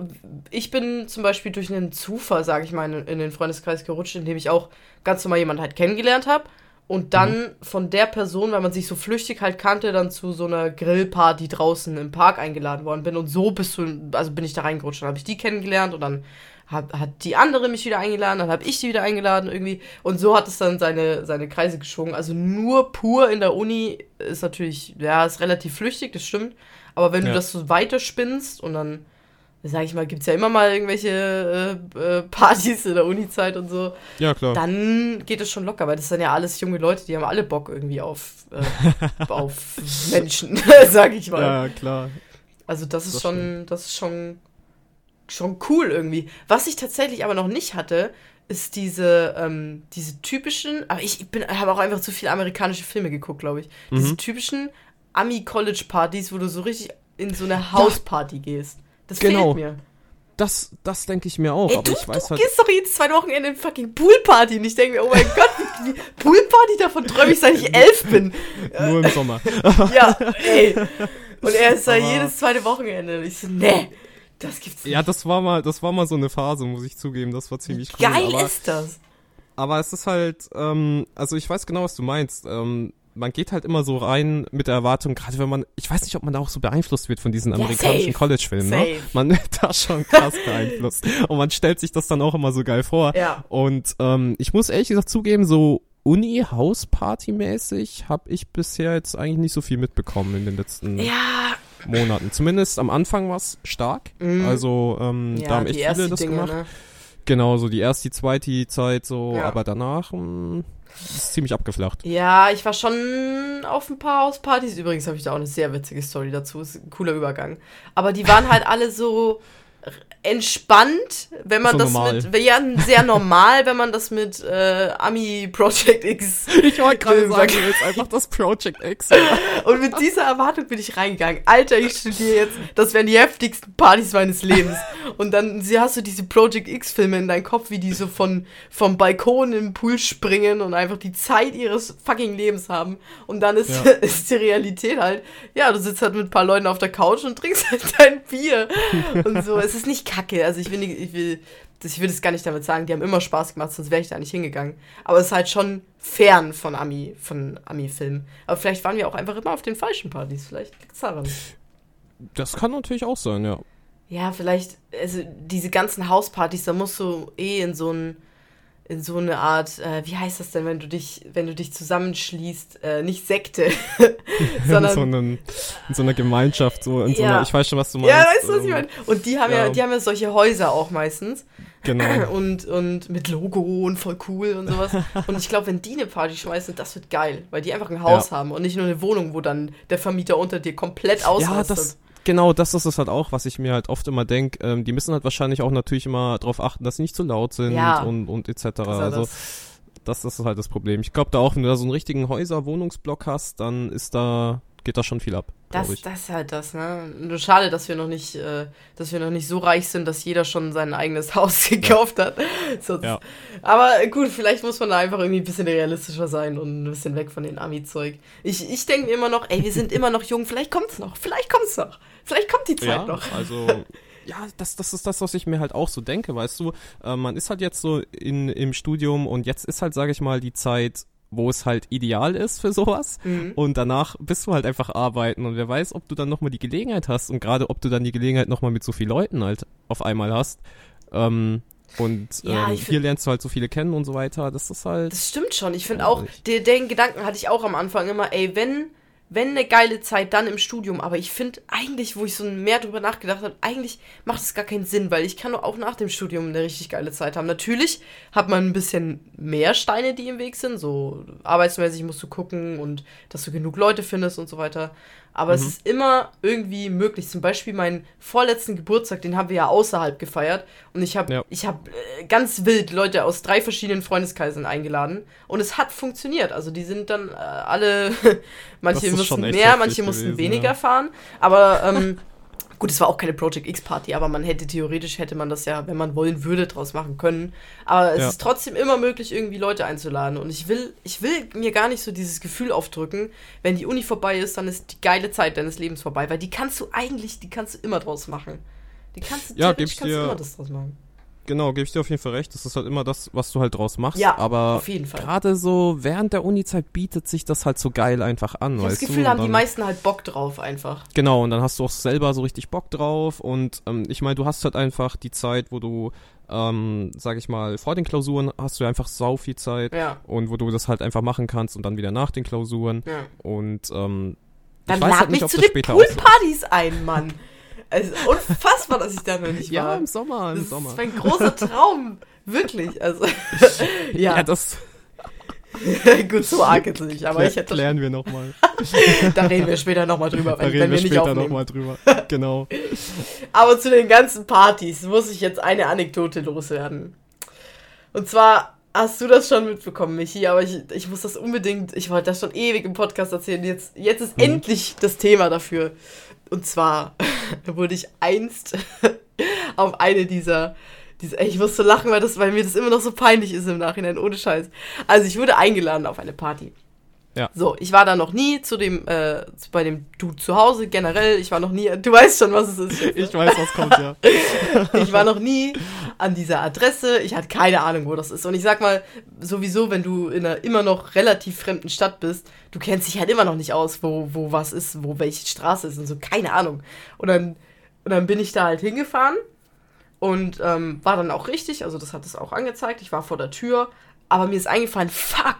ich bin zum Beispiel durch einen Zufall, sage ich mal, in, in den Freundeskreis gerutscht, in dem ich auch ganz normal jemanden halt kennengelernt habe. Und dann von der Person, weil man sich so flüchtig halt kannte, dann zu so einer Grillparty draußen im Park eingeladen worden bin. Und so bist du, also bin ich da reingerutscht. Dann habe ich die kennengelernt und dann hat, hat die andere mich wieder eingeladen, dann habe ich die wieder eingeladen irgendwie. Und so hat es dann seine, seine Kreise geschwungen. Also nur pur in der Uni ist natürlich, ja, ist relativ flüchtig, das stimmt. Aber wenn du Ja. das so weiterspinnst und dann, sag ich mal, gibt es ja immer mal irgendwelche äh, äh, Partys in der Uni-Zeit und so, ja klar. dann geht es schon locker, weil das sind ja alles junge Leute, die haben alle Bock irgendwie auf, äh, auf Menschen, sag ich mal. ja, klar. Also das ist Das schon, das ist schon, schon cool irgendwie. Was ich tatsächlich aber noch nicht hatte, ist diese, ähm, diese typischen, aber ich, ich bin, habe auch einfach zu viele amerikanische Filme geguckt, glaube ich. Diese Mhm. typischen Ami-College-Partys, wo du so richtig in so eine Hausparty gehst. Das Genau. fehlt mir. Das, das denke ich mir auch, Ey, aber du, ich weiß du halt. gehst doch jedes zweite Wochenende in fucking Poolparty und ich denke mir, oh mein Gott, wie, Poolparty, davon träume ich, seit ich elf bin. Nur im Sommer. Ja, ey. Und er ist da jedes zweite Wochenende. Und ich so, nee, das gibt's nicht. Ja, das war mal, das war mal so eine Phase, muss ich zugeben. Das war ziemlich cool. Geil aber, ist das. aber es ist halt, ähm, also ich weiß genau, was du meinst. Ähm, man geht halt immer so rein mit der Erwartung, gerade wenn man, ich weiß nicht, ob man da auch so beeinflusst wird von diesen Ja, amerikanischen safe. College-Filmen, ne? Man wird da schon krass beeinflusst. Und man stellt sich das dann auch immer so geil vor. Ja. Und ähm, ich muss ehrlich gesagt zugeben, so Uni-Hausparty-mäßig habe ich bisher jetzt eigentlich nicht so viel mitbekommen in den letzten Ja, Monaten. Zumindest am Anfang war es stark. Mhm. Also ähm, ja da haben echt viele das Dinge, gemacht. ne? Genau, so die erste, die zweite Zeit so, Ja. aber danach mh, ist ziemlich abgeflacht. Ja, ich war schon auf ein paar Hauspartys. Übrigens habe ich da auch eine sehr witzige Story dazu. Ist ein cooler Übergang. Aber die waren halt alle so entspannt, wenn man So das normal. mit, ja, sehr normal, wenn man das mit äh, Ami Project X Ich wollte gerade sagen, willst einfach das Project X. Und mit dieser Erwartung bin ich reingegangen. Alter, ich studiere jetzt, das wären die heftigsten Partys meines Lebens. Und dann hast du diese Project X-Filme in deinem Kopf, wie die so von, vom Balkon im Pool springen und einfach die Zeit ihres fucking Lebens haben. Und dann ist, Ja. ist die Realität halt, ja, du sitzt halt mit ein paar Leuten auf der Couch und trinkst halt dein Bier. Und so, es ist nicht kacke. Also ich will, ich will, das, ich will das gar nicht damit sagen, die haben immer Spaß gemacht, sonst wäre ich da nicht hingegangen. Aber es ist halt schon fern von Ami, von Ami-Filmen. Aber vielleicht waren wir auch einfach immer auf den falschen Partys. Vielleicht liegt es daran. Das kann natürlich auch sein, ja. Ja, vielleicht, also diese ganzen Hauspartys, da musst du eh in so ein in so eine Art, äh, wie heißt das denn, wenn du dich, wenn du dich zusammenschließt, äh, nicht Sekte, in, sondern so einem, in so einer Gemeinschaft, so in so Ja. einer, ich weiß schon, was du meinst. ja, weißt du, was ich ähm, meine? Und die haben ja. ja. die haben ja solche Häuser auch meistens. Genau. Und, und mit Logo und voll cool und sowas. Und ich glaube, wenn die eine Party schmeißen, das wird geil, weil die einfach ein Haus haben und nicht nur eine Wohnung, wo dann der Vermieter unter dir komplett Ja, ausrastet. das, genau, das ist es halt auch, was ich mir halt oft immer denke. Ähm, die müssen halt wahrscheinlich auch natürlich immer darauf achten, dass sie nicht zu laut sind Ja. und, und etc. Also, das. das, das ist halt das Problem. Ich glaube da auch, wenn du da so einen richtigen Häuser-Wohnungsblock hast, dann ist da, geht da schon viel ab, Das, das ist halt das, ne? Nur schade, dass wir noch nicht, äh, dass wir noch nicht so reich sind, dass jeder schon sein eigenes Haus gekauft hat. Sonst, Ja. Aber gut, vielleicht muss man da einfach irgendwie ein bisschen realistischer sein und ein bisschen weg von den Ami-Zeug. Ich, ich denke mir immer noch, ey, wir sind immer noch jung, vielleicht kommt's noch, vielleicht kommt's noch. Vielleicht kommt die Zeit Ja, noch. also ja, das, das ist das, was ich mir halt auch so denke, weißt du. Äh, man ist halt jetzt so in, im Studium und jetzt ist halt, sage ich mal, die Zeit, wo es halt ideal ist für sowas. Mhm. Und danach bist du halt einfach arbeiten und wer weiß, ob du dann nochmal die Gelegenheit hast und gerade ob du dann die Gelegenheit nochmal mit so vielen Leuten halt auf einmal hast. Ähm, und Ja, ähm, hier lernst du halt so viele kennen und so weiter. Das ist halt. Das stimmt schon. Ich finde auch, den, den Gedanken hatte ich auch am Anfang immer, ey, wenn, wenn eine geile Zeit, dann im Studium. Aber ich finde eigentlich, wo ich so mehr drüber nachgedacht habe, eigentlich macht es gar keinen Sinn, weil ich kann auch nach dem Studium eine richtig geile Zeit haben. Natürlich hat man ein bisschen mehr Steine, die im Weg sind. So arbeitsmäßig musst du gucken und dass du genug Leute findest und so weiter. Aber es ist immer irgendwie möglich. Zum Beispiel meinen vorletzten Geburtstag, den haben wir ja außerhalb gefeiert. Und ich habe Ja. ich hab, äh, ganz wild Leute aus drei verschiedenen Freundeskreisen eingeladen. Und es hat funktioniert. Also die sind dann äh, alle, manche mussten mehr, manche mussten gewesen, weniger ja. fahren. Aber ähm, Gut, es war auch keine Project X Party, aber man hätte theoretisch hätte man das ja, wenn man wollen würde, draus machen können. Aber es Ja. ist trotzdem immer möglich, irgendwie Leute einzuladen. Und ich will, ich will mir gar nicht so dieses Gefühl aufdrücken, wenn die Uni vorbei ist, dann ist die geile Zeit deines Lebens vorbei, weil die kannst du eigentlich, die kannst du immer draus machen. Die kannst du Ja, theoretisch geb ich kannst du dir- immer das draus machen. Genau, gebe ich dir auf jeden Fall recht. Das ist halt immer das, was du halt draus machst. Ja, aber auf jeden Fall. gerade so während der Uni-Zeit bietet sich das halt so geil einfach an, Ich das Gefühl, du? haben die meisten halt Bock drauf einfach. Genau, und dann hast du auch selber so richtig Bock drauf und ähm, ich meine, du hast halt einfach die Zeit, wo du, ähm, sag ich mal, vor den Klausuren hast du einfach sau viel Zeit Ja. und wo du das halt einfach machen kannst und dann wieder nach den Klausuren ja. und ähm, Dann lad halt mich nicht, zu den Poolpartys ein, Mann. Es ist unfassbar, dass ich da noch nicht Ja, war. im Sommer, im Das Sommer. ist mein großer Traum. Wirklich. Also, ja, Ja, das, gut, so arg jetzt nicht. Aber ich hätte klären wir nochmal. da reden wir später nochmal drüber, Da wenn, reden wenn wir wir später nochmal drüber. Genau. Aber zu den ganzen Partys muss ich jetzt eine Anekdote loswerden. Und zwar hast du das schon mitbekommen, Michi, aber ich, ich muss das unbedingt, ich wollte das schon ewig im Podcast erzählen. Jetzt, jetzt ist Mhm. endlich das Thema dafür. Und zwar wurde ich einst auf eine dieser, dieser ich muss so lachen, weil, das, weil mir das immer noch so peinlich ist im Nachhinein, ohne Scheiß. Also ich wurde eingeladen auf eine Party. Ja. So, ich war da noch nie zu dem, äh, bei dem Dude zu Hause, generell, ich war noch nie, du weißt schon, was es ist. jetzt, ne? Ich weiß, was kommt, ja. Ich war noch nie an dieser Adresse. Ich hatte keine Ahnung, wo das ist. Und ich sag mal, sowieso, wenn du in einer immer noch relativ fremden Stadt bist, du kennst dich halt immer noch nicht aus, wo, wo was ist, wo welche Straße ist und so. Keine Ahnung. Und dann, und dann bin ich da halt hingefahren und ähm, war dann auch richtig. Also, das hat es auch angezeigt. Ich war vor der Tür. Aber mir ist eingefallen, fuck,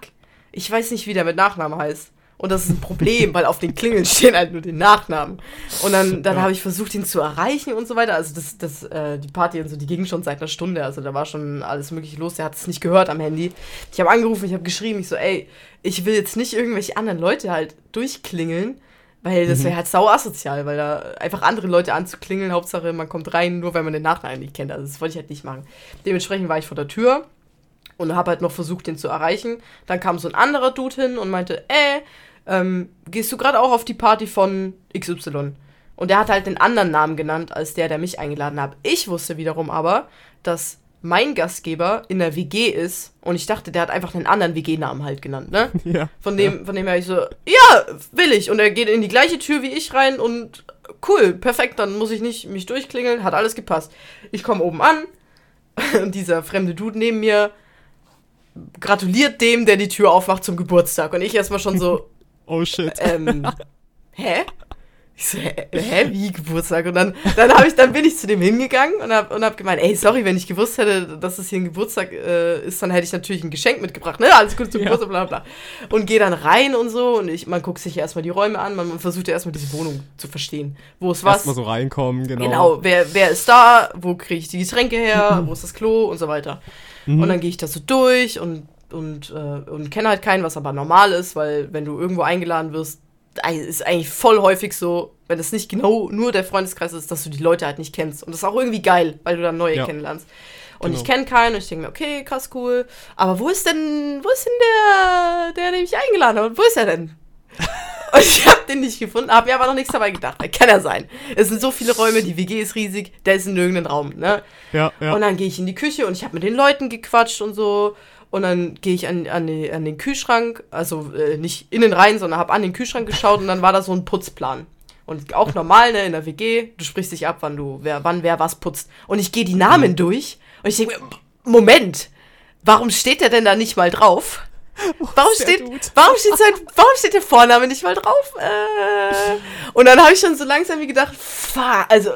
ich weiß nicht, wie der mit Nachnamen heißt. Und das ist ein Problem, weil auf den Klingeln stehen halt nur den Nachnamen. Und dann, dann Ja. habe ich versucht, ihn zu erreichen und so weiter. Also das, das, äh, die Party und so, die ging schon seit einer Stunde. Also da war schon alles mögliche los. Der hat es nicht gehört am Handy. Ich habe angerufen, ich habe geschrieben, ich so, ey, ich will jetzt nicht irgendwelche anderen Leute halt durchklingeln, weil das wäre halt sau asozial, weil da einfach andere Leute anzuklingeln, Hauptsache man kommt rein, nur weil man den Nachnamen nicht kennt. Also das wollte ich halt nicht machen. Dementsprechend war ich vor der Tür und habe halt noch versucht, den zu erreichen. Dann kam so ein anderer Dude hin und meinte, äh, ähm, gehst du gerade auch auf die Party von XY? Und der hat halt den anderen Namen genannt, als der, der mich eingeladen hat. Ich wusste wiederum aber, dass mein Gastgeber in der WG ist und ich dachte, der hat einfach einen anderen WG-Namen halt genannt, ne? Ja. Von dem, von dem her ich so, ja, will ich. Und er geht in die gleiche Tür wie ich rein und cool, perfekt, dann muss ich nicht mich durchklingeln, hat alles gepasst. Ich komme oben an und dieser fremde Dude neben mir gratuliert dem, der die Tür aufmacht zum Geburtstag. Und ich erstmal schon so, Oh shit. ähm, hä? Ich so, hä, wie Geburtstag? Und dann, dann, hab ich, dann bin ich zu dem hingegangen und hab, und hab gemeint, ey, sorry, wenn ich gewusst hätte, dass es hier ein Geburtstag äh, ist, dann hätte ich natürlich ein Geschenk mitgebracht, ne? Alles Gute zum Ja. Geburtstag, bla bla. Und gehe dann rein und so und ich, man guckt sich erstmal die Räume an, man, man versucht ja erstmal diese Wohnung zu verstehen. Wo ist was? Erstmal so reinkommen, genau. Genau, wer, wer ist da, wo kriege ich die Getränke her, wo ist das Klo und so weiter. Mhm. Und dann gehe ich da so durch und, und, äh, und kenne halt keinen, was aber normal ist, weil wenn du irgendwo eingeladen wirst, ist eigentlich voll häufig so, wenn es nicht genau nur der Freundeskreis ist, dass du die Leute halt nicht kennst. Und das ist auch irgendwie geil, weil du dann neue Ja. kennenlernst. Und Genau. ich kenne keinen und ich denke mir, okay, krass, cool. Aber wo ist denn, wo ist denn der, der, der mich eingeladen hat? Wo ist er denn? Und ich habe den nicht gefunden, habe mir aber noch nichts dabei gedacht. Kann er sein. Es sind so viele Räume, die WG ist riesig, der ist in irgendeinem Raum, ne? Ja, ja. Und dann gehe ich in die Küche und ich habe mit den Leuten gequatscht und so. Und dann gehe ich an, an, die, an den Kühlschrank, also äh, nicht innen rein, sondern habe an den Kühlschrank geschaut und dann war da so ein Putzplan. Und auch normal, ne, in der WG, du sprichst dich ab, wann du, wer, wann wer was putzt. Und ich gehe die Namen durch und ich denke mir, Moment, warum steht der denn da nicht mal drauf? Warum steht, warum steht sein, warum steht der Vorname nicht mal drauf? Äh, und dann habe ich schon so langsam wie gedacht, fa, also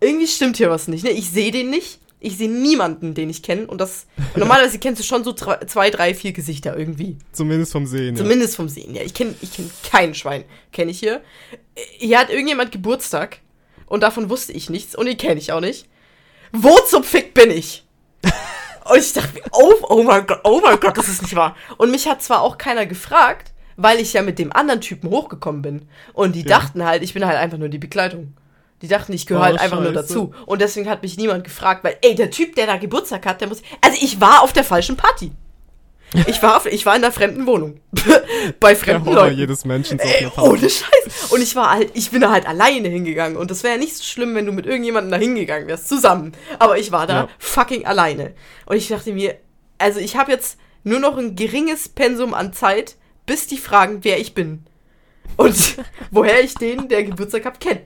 irgendwie stimmt hier was nicht. Ne? Ich sehe den nicht. Ich sehe niemanden, den ich kenne. Und das normalerweise kennst du schon so zwei, drei, vier Gesichter irgendwie. Zumindest vom Sehen, ja. Zumindest vom Sehen. Ja, ich kenne ich kenn kein Schwein. Kenne ich hier. Hier hat irgendjemand Geburtstag. Und davon wusste ich nichts. Und den kenne ich auch nicht. Wo zum Fick bin ich? Und ich dachte mir, oh, oh mein Gott, oh mein Gott, das ist nicht wahr. Und mich hat zwar auch keiner gefragt, weil ich ja mit dem anderen Typen hochgekommen bin. Und die Ja. dachten halt, ich bin halt einfach nur die Begleitung. Die dachten, ich gehöre Oh, halt einfach nur scheiße. dazu. Und deswegen hat mich niemand gefragt, weil, ey, der Typ, der da Geburtstag hat, der muss. Also ich war auf der falschen Party. Ich war, ich war in einer fremden Wohnung. Bei fremden Der Horror Leuten. jedes Menschen auf Ey, Party. ohne Scheiß. Und ich war halt, ich bin da halt alleine hingegangen. Und das wäre ja nicht so schlimm, wenn du mit irgendjemandem da hingegangen wärst, zusammen. Aber ich war da Ja. fucking alleine. Und ich dachte mir, also ich habe jetzt nur noch ein geringes Pensum an Zeit, bis die fragen, wer ich bin. Und woher ich den, der Geburtstag hat, kenne.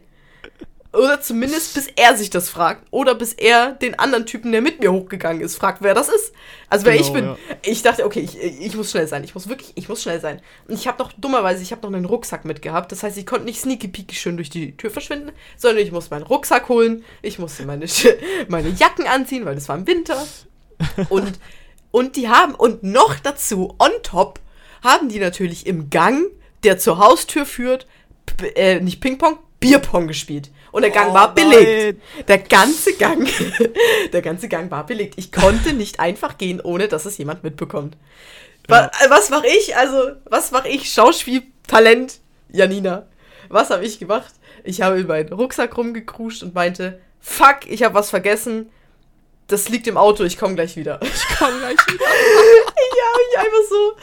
Oder zumindest bis er sich das fragt. Oder bis er den anderen Typen, der mit mir hochgegangen ist, fragt, wer das ist. Also wer Genau, ich bin. ja. Ich dachte, okay, ich, ich muss schnell sein. Ich muss wirklich, ich muss schnell sein. Und ich habe noch, dummerweise, ich habe noch einen Rucksack mitgehabt. Das heißt, ich konnte nicht sneaky peeky schön durch die Tür verschwinden, sondern ich musste meinen Rucksack holen. Ich musste meine, meine Jacken anziehen, weil das war im Winter. Und, und die haben, und noch dazu, on top, haben die natürlich im Gang, der zur Haustür führt, äh, nicht Ping-Pong, Bierpong gespielt. Und der Gang Oh war belegt. Der ganze Gang, der ganze Gang war belegt. Ich konnte nicht einfach gehen, ohne dass es jemand mitbekommt. Wa äh, Was mache ich? Also, was mache ich? Schauspieltalent, Janina. Was habe ich gemacht? Ich habe in meinen Rucksack rumgekruscht und meinte, fuck, ich habe was vergessen. Das liegt im Auto, ich komme gleich wieder. Ich komm gleich wieder. Ja, ich einfach so.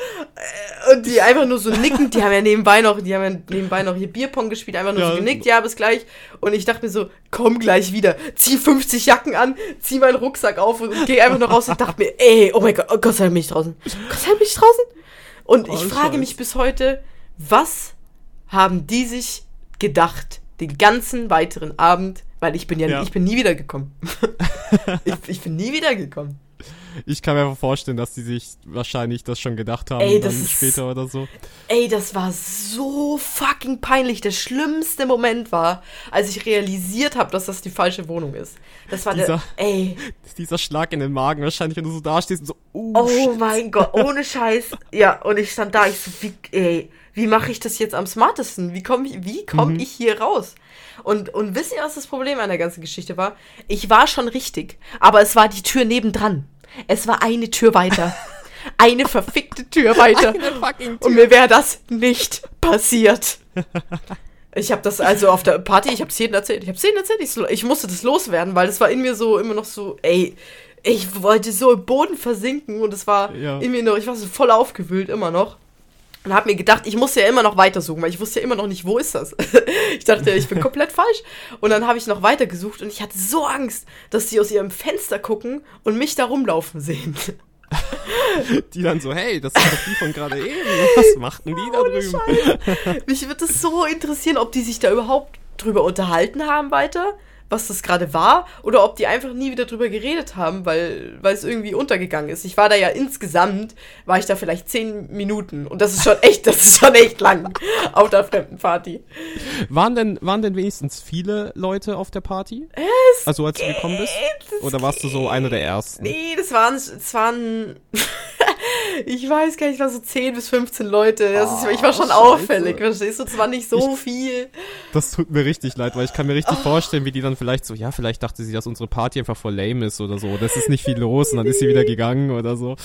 äh, Und die einfach nur so nickend, die haben ja nebenbei noch, die haben ja nebenbei noch hier Bierpong gespielt, einfach nur Ja. so genickt, ja, bis gleich. Und ich dachte mir so, komm gleich wieder. Zieh 50 Jacken an, zieh meinen Rucksack auf und geh einfach noch raus und dachte mir, ey, oh mein Gott, oh Gott sei Dank bin ich draußen. Gott sei Dank bin ich draußen. Und Oh, ich frage Scheiße. mich bis heute, was haben die sich gedacht, den ganzen weiteren Abend, weil ich bin ja, Ja. ich bin nie wiedergekommen. ich, ich bin nie wiedergekommen. Ich kann mir einfach vorstellen, dass die sich wahrscheinlich das schon gedacht haben, Ey, das ist- später oder so. Ey, das war so fucking peinlich. Der schlimmste Moment war, als ich realisiert habe, dass das die falsche Wohnung ist. Das war der. Dieser- Ey, Dieser Schlag in den Magen wahrscheinlich, wenn du so dastehst und so, oh shit. mein Gott, ohne Scheiß. Ja, und ich stand da, ich so, wie, ey, wie mache ich das jetzt am smartesten? Wie komme ich, wie komm Mhm. ich hier raus? Und, und wisst ihr, was das Problem an der ganzen Geschichte war? Ich war schon richtig, aber es war die Tür nebendran. Es war eine Tür weiter. Eine verfickte Tür weiter. fucking Und mir wäre das nicht passiert. Ich habe das also auf der Party, ich habe es jedem erzählt. Ich habe es jedem erzählt. Ich, ich musste das loswerden, weil das war in mir so immer noch so, ey, ich wollte so im Boden versinken und es war Ja. in mir noch, ich war so voll aufgewühlt immer noch. Und habe mir gedacht, ich muss ja immer noch weitersuchen, weil ich wusste ja immer noch nicht, wo ist das. ich dachte, ich bin komplett falsch. Und dann habe ich noch weitergesucht und ich hatte so Angst, dass die aus ihrem Fenster gucken und mich da rumlaufen sehen. Die dann so, hey, das ist doch die von gerade eben. Was machten die da Ohne drüben? Scheiß. Mich würde es so interessieren, ob die sich da überhaupt drüber unterhalten haben weiter, was das gerade war, oder ob die einfach nie wieder drüber geredet haben, weil, weil es irgendwie untergegangen ist. Ich war da ja insgesamt, war ich da vielleicht zehn Minuten und das ist schon echt, das ist schon echt lang auf der fremden Party. Waren denn, waren denn wenigstens viele Leute auf der Party? also als du gekommen bist? Oder warst du so einer der ersten? Nee, das waren, das waren, ich weiß gar nicht, war so 10 bis 15 Leute. Das ist, ich war schon Scheiße. auffällig, verstehst du? Das war nicht so viel. Das tut mir richtig leid, weil ich kann mir richtig vorstellen, wie die dann vielleicht so, ja, vielleicht dachte sie, dass unsere Party einfach voll lame ist oder so. Das ist nicht viel los und dann ist sie wieder gegangen oder so.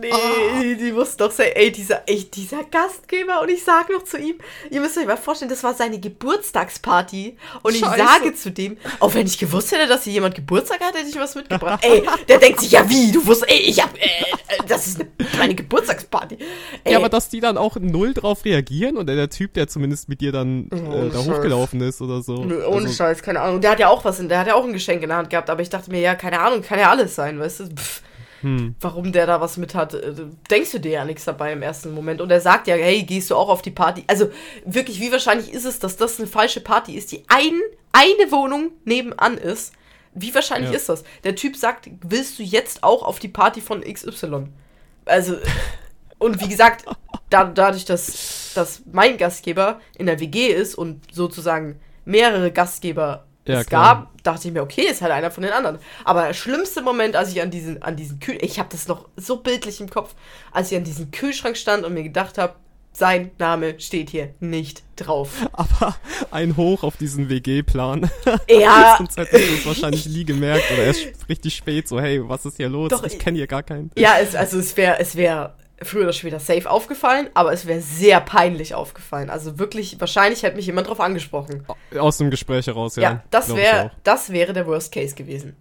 Nee, die wussten doch sagen, ey, dieser, ey, dieser Gastgeber. Und ich sag noch zu ihm, ihr müsst euch mal vorstellen, das war seine Geburtstagsparty. Und ich Scheiße. sage zu dem, auch wenn ich gewusst hätte, dass hier jemand Geburtstag hat, hätte ich was mitgebracht. ey, der denkt sich, ja wie, du wusstest, ey, ich hab, äh, äh, das ist eine, meine Geburtstagsparty. Ey, Ja, aber dass die dann auch null drauf reagieren und der Typ, der zumindest mit dir dann äh, Ohne da Scheiß. hochgelaufen ist oder so. Ohne Also, Scheiß, keine Ahnung. Der hat ja auch was, in, der hat ja auch ein Geschenk in der Hand gehabt, aber ich dachte mir, ja, keine Ahnung, kann ja alles sein, weißt du? Pff, Hm. Warum der da was mit hat, äh, denkst du dir ja nichts dabei im ersten Moment. Und er sagt ja, hey, gehst du auch auf die Party? Also wirklich, wie wahrscheinlich ist es, dass das eine falsche Party ist, die ein, eine Wohnung nebenan ist? Wie wahrscheinlich Ja. ist das? Der Typ sagt, willst du jetzt auch auf die Party von XY? Also, und wie gesagt, da, dadurch, dass, dass mein Gastgeber in der WG ist und sozusagen mehrere Gastgeber Ja, es klar. gab, dachte ich mir, okay, ist halt einer von den anderen. Aber der schlimmste Moment, als ich an diesen, an diesen Kühl, ich habe das noch so bildlich im Kopf, als ich an diesem Kühlschrank stand und mir gedacht habe, sein Name steht hier nicht drauf. Aber ein Hoch auf diesen WG-Plan. Ja, Sonst hättest du es wahrscheinlich nie gemerkt oder erst richtig spät so, hey, was ist hier los? Doch, ich kenne hier gar keinen. ja, es, also es wäre, es wäre früher oder später safe aufgefallen, aber es wäre sehr peinlich aufgefallen. Also wirklich, wahrscheinlich hätte mich jemand drauf angesprochen. Aus dem Gespräch heraus, ja. Ja, das ich wäre, auch. das wäre der Worst Case gewesen.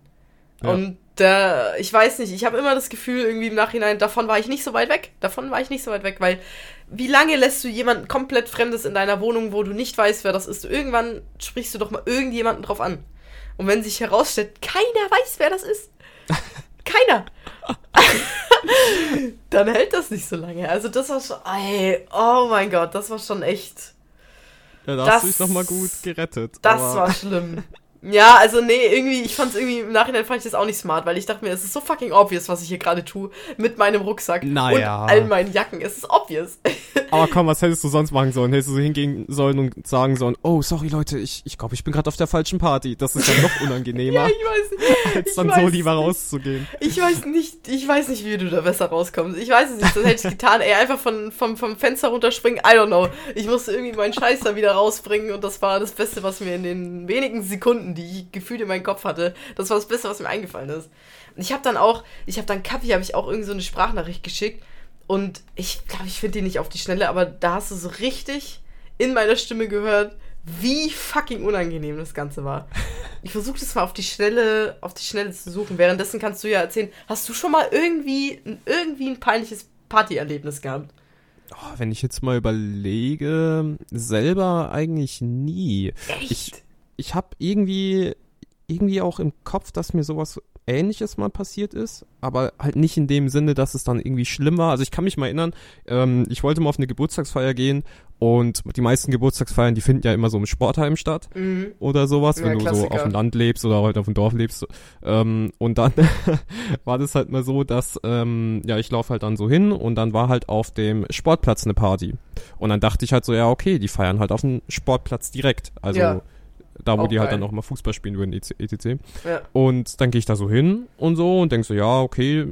Ja. Und Da, ich weiß nicht, ich habe immer das Gefühl, irgendwie im Nachhinein, davon war ich nicht so weit weg. Davon war ich nicht so weit weg, weil wie lange lässt du jemanden komplett Fremdes in deiner Wohnung, wo du nicht weißt, wer das ist? Irgendwann sprichst du doch mal irgendjemanden drauf an. Und wenn sich herausstellt, keiner weiß, wer das ist. Keiner. Dann hält das nicht so lange. Also das war schon, ey, oh mein Gott, das war schon echt. Ja, da hast du dich nochmal gut gerettet. Das war schlimm. Ja, also nee, irgendwie, ich fand's irgendwie, im Nachhinein fand ich das auch nicht smart, weil ich dachte mir, es ist so fucking obvious, was ich hier gerade tue, mit meinem Rucksack naja. und all meinen Jacken. Es ist obvious. Aber komm, was hättest du sonst machen sollen? Hättest du hingehen sollen und sagen sollen, oh, sorry Leute, ich, ich glaube, ich bin gerade auf der falschen Party. Das ist ja noch unangenehmer. ja, ich weiß nicht. Als dann so lieber rauszugehen. Ich weiß nicht, ich weiß nicht, wie du da besser rauskommst. Ich weiß es nicht, das hätte ich getan. Ey, einfach von, vom, vom Fenster runterspringen, I don't know. Ich musste irgendwie meinen Scheiß da wieder rausbringen und das war das Beste, was mir in den wenigen Sekunden Sekunden, die ich gefühlt in meinem Kopf hatte. Das war das Beste, was mir eingefallen ist. Und ich habe dann auch, ich habe dann Kaffee, habe ich auch irgendwie so eine Sprachnachricht geschickt. Und ich glaube, ich finde die nicht auf die Schnelle, aber da hast du so richtig in meiner Stimme gehört, wie fucking unangenehm das Ganze war. Ich versuche das mal auf die Schnelle, auf die Schnelle zu suchen. Währenddessen kannst du ja erzählen, hast du schon mal irgendwie, irgendwie ein peinliches Partyerlebnis gehabt? Oh, wenn ich jetzt mal überlege, selber eigentlich nie. Echt? Ich, ich habe irgendwie, irgendwie auch im Kopf, dass mir sowas Ähnliches mal passiert ist, aber halt nicht in dem Sinne, dass es dann irgendwie schlimm war. Also ich kann mich mal erinnern, ähm, ich wollte mal auf eine Geburtstagsfeier gehen und die meisten Geburtstagsfeiern, die finden ja immer so im Sportheim statt mhm. oder sowas, ja, wenn du Klassiker. so auf dem Land lebst oder halt auf dem Dorf lebst. Ähm, und dann war das halt mal so, dass ähm, ja ich laufe halt dann so hin und dann war halt auf dem Sportplatz eine Party und dann dachte ich halt so ja okay, die feiern halt auf dem Sportplatz direkt, also ja da wo auch die halt dann auch mal Fußball spielen würden, etc. Ja. Und dann gehe ich da so hin und so und denk so, ja, okay,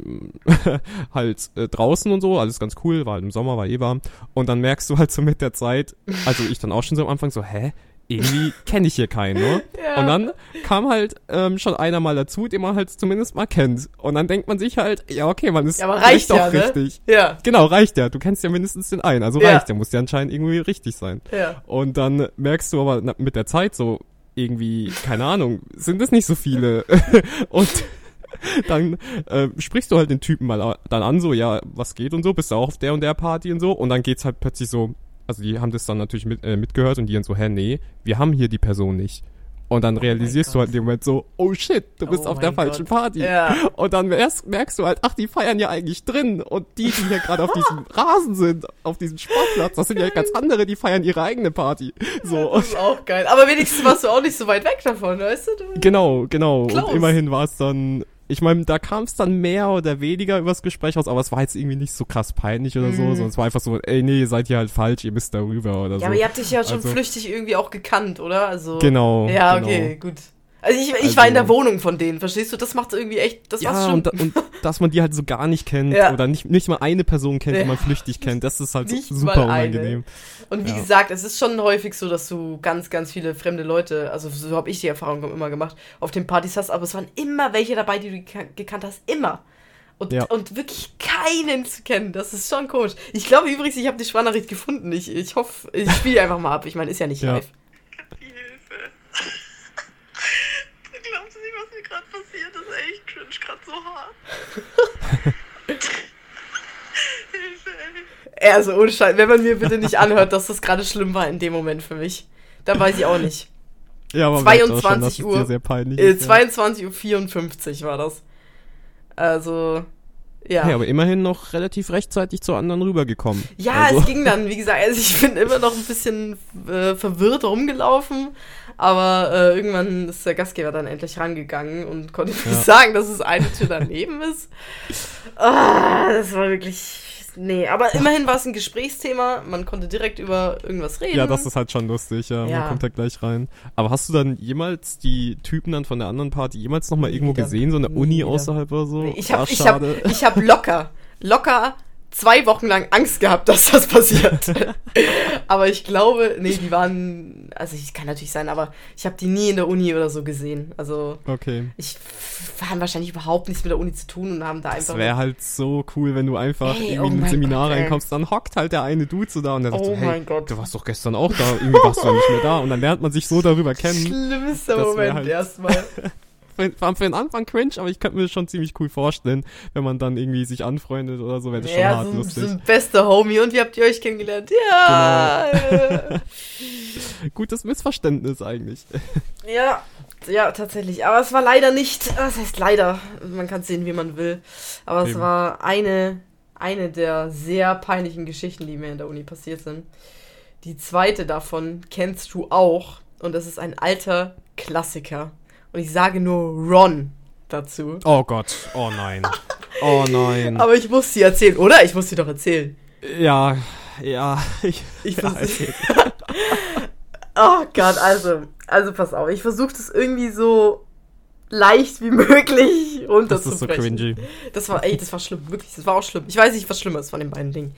halt äh, draußen und so, alles ganz cool, war halt im Sommer, war eh warm. Und dann merkst du halt so mit der Zeit, also ich dann auch schon so am Anfang so, hä? Irgendwie kenne ich hier keinen, ne? Ja. Und dann kam halt ähm, schon einer mal dazu, den man halt zumindest mal kennt. Und dann denkt man sich halt, ja, okay, man ist ja, aber reicht doch ja, ne? richtig. Ja. Genau, reicht ja. Du kennst ja mindestens den einen, also reicht ja. muss ja anscheinend irgendwie richtig sein. Ja. Und dann merkst du aber mit der Zeit so, irgendwie, keine Ahnung, sind es nicht so viele. und dann äh, sprichst du halt den Typen mal dann an, so, ja, was geht und so, bist du auch auf der und der Party und so. Und dann geht's halt plötzlich so, also die haben das dann natürlich mit, äh, mitgehört und die dann so, hä, nee, wir haben hier die Person nicht. Und dann oh realisierst du halt in dem Moment so, oh shit, du bist oh auf der falschen Gott. Party. Ja. Und dann merkst, merkst, du halt, ach, die feiern ja eigentlich drin. Und die, die hier gerade auf diesem Rasen sind, auf diesem Sportplatz, das sind ja ganz andere, die feiern ihre eigene Party. So. Das ist auch geil. Aber wenigstens warst du auch nicht so weit weg davon, weißt du? Genau, genau. Close. Und immerhin war es dann ich meine, da kam es dann mehr oder weniger übers Gespräch raus, aber es war jetzt irgendwie nicht so krass peinlich oder mhm. so, sondern es war einfach so, ey, nee, ihr seid hier halt falsch, ihr müsst darüber oder ja, so. Ja, aber ihr habt dich ja schon also, flüchtig irgendwie auch gekannt, oder? Also, genau. Ja, okay, genau. gut. Also ich, ich also, war in der Wohnung von denen, verstehst du? Das macht irgendwie echt, das ja, war's schon. Und, und dass man die halt so gar nicht kennt ja. oder nicht, nicht mal eine Person kennt, ja. die man flüchtig kennt, das ist halt nicht super unangenehm. Und wie ja. gesagt, es ist schon häufig so, dass du ganz, ganz viele fremde Leute, also so habe ich die Erfahrung immer gemacht, auf den Partys hast, aber es waren immer welche dabei, die du gekannt hast, immer. Und, ja. und wirklich keinen zu kennen, das ist schon komisch. Ich glaube übrigens, ich habe die Sprachnachricht gefunden. Ich, ich hoffe, ich spiele einfach mal ab. Ich meine, ist ja nicht live. Cringe gerade so hart. Hilfe, ey. Also ohne Scheiß, wenn man mir bitte nicht anhört, dass das gerade schlimm war in dem Moment für mich, dann weiß ich auch nicht. Ja, aber 22 schon, Uhr. Sehr peinlich äh, 22 Uhr 54 war das. Also, ja. Hey, aber immerhin noch relativ rechtzeitig zu anderen rübergekommen. Ja, also. es ging dann, wie gesagt, also ich bin immer noch ein bisschen äh, verwirrt rumgelaufen, aber äh, irgendwann ist der Gastgeber dann endlich rangegangen und konnte mir ja. sagen, dass es eine Tür daneben ist. Ah, das war wirklich. Nee, aber immerhin war es ein Gesprächsthema. Man konnte direkt über irgendwas reden. Ja, das ist halt schon lustig, ja. ja. Man kommt da gleich rein. Aber hast du dann jemals die Typen dann von der anderen Party jemals nochmal irgendwo wieder, gesehen, so eine Uni wieder. außerhalb oder so? Ich habe ich hab, ich hab locker, locker zwei Wochen lang Angst gehabt, dass das passiert. aber ich glaube, nee, die waren, also ich kann natürlich sein, aber ich habe die nie in der Uni oder so gesehen. Also okay. ich haben wahrscheinlich überhaupt nichts mit der Uni zu tun und haben da das einfach. Das wäre halt so cool, wenn du einfach hey, irgendwie oh in ein Seminar Gott, reinkommst, dann hockt halt der eine Dude so da und der sagt oh so, hey, Gott. du warst doch gestern auch da, irgendwie warst du ja nicht mehr da und dann lernt man sich so darüber kennen. Schlimmster Moment halt erstmal. für, für den Anfang cringe, aber ich könnte mir das schon ziemlich cool vorstellen, wenn man dann irgendwie sich anfreundet oder so, wäre das schon Ja, hart so, lustig. so ein bester Homie. Und wie habt ihr euch kennengelernt? Ja. äh, Gutes Missverständnis eigentlich. ja. Ja, tatsächlich. Aber es war leider nicht. Was heißt leider? Man kann es sehen, wie man will. Aber es Eben. war eine, eine der sehr peinlichen Geschichten, die mir in der Uni passiert sind. Die zweite davon kennst du auch. Und das ist ein alter Klassiker. Und ich sage nur Ron dazu. Oh Gott, oh nein. Oh nein. Aber ich muss sie erzählen, oder? Ich muss sie doch erzählen. Ja, ja. Ich, Ich ja. Oh Gott, also, also pass auf, ich versuche das irgendwie so leicht wie möglich das ist so runterzubrechen. cringy. Das war, ey, das war schlimm, wirklich, das war auch schlimm. Ich weiß nicht, was schlimmer ist von den beiden Dingen.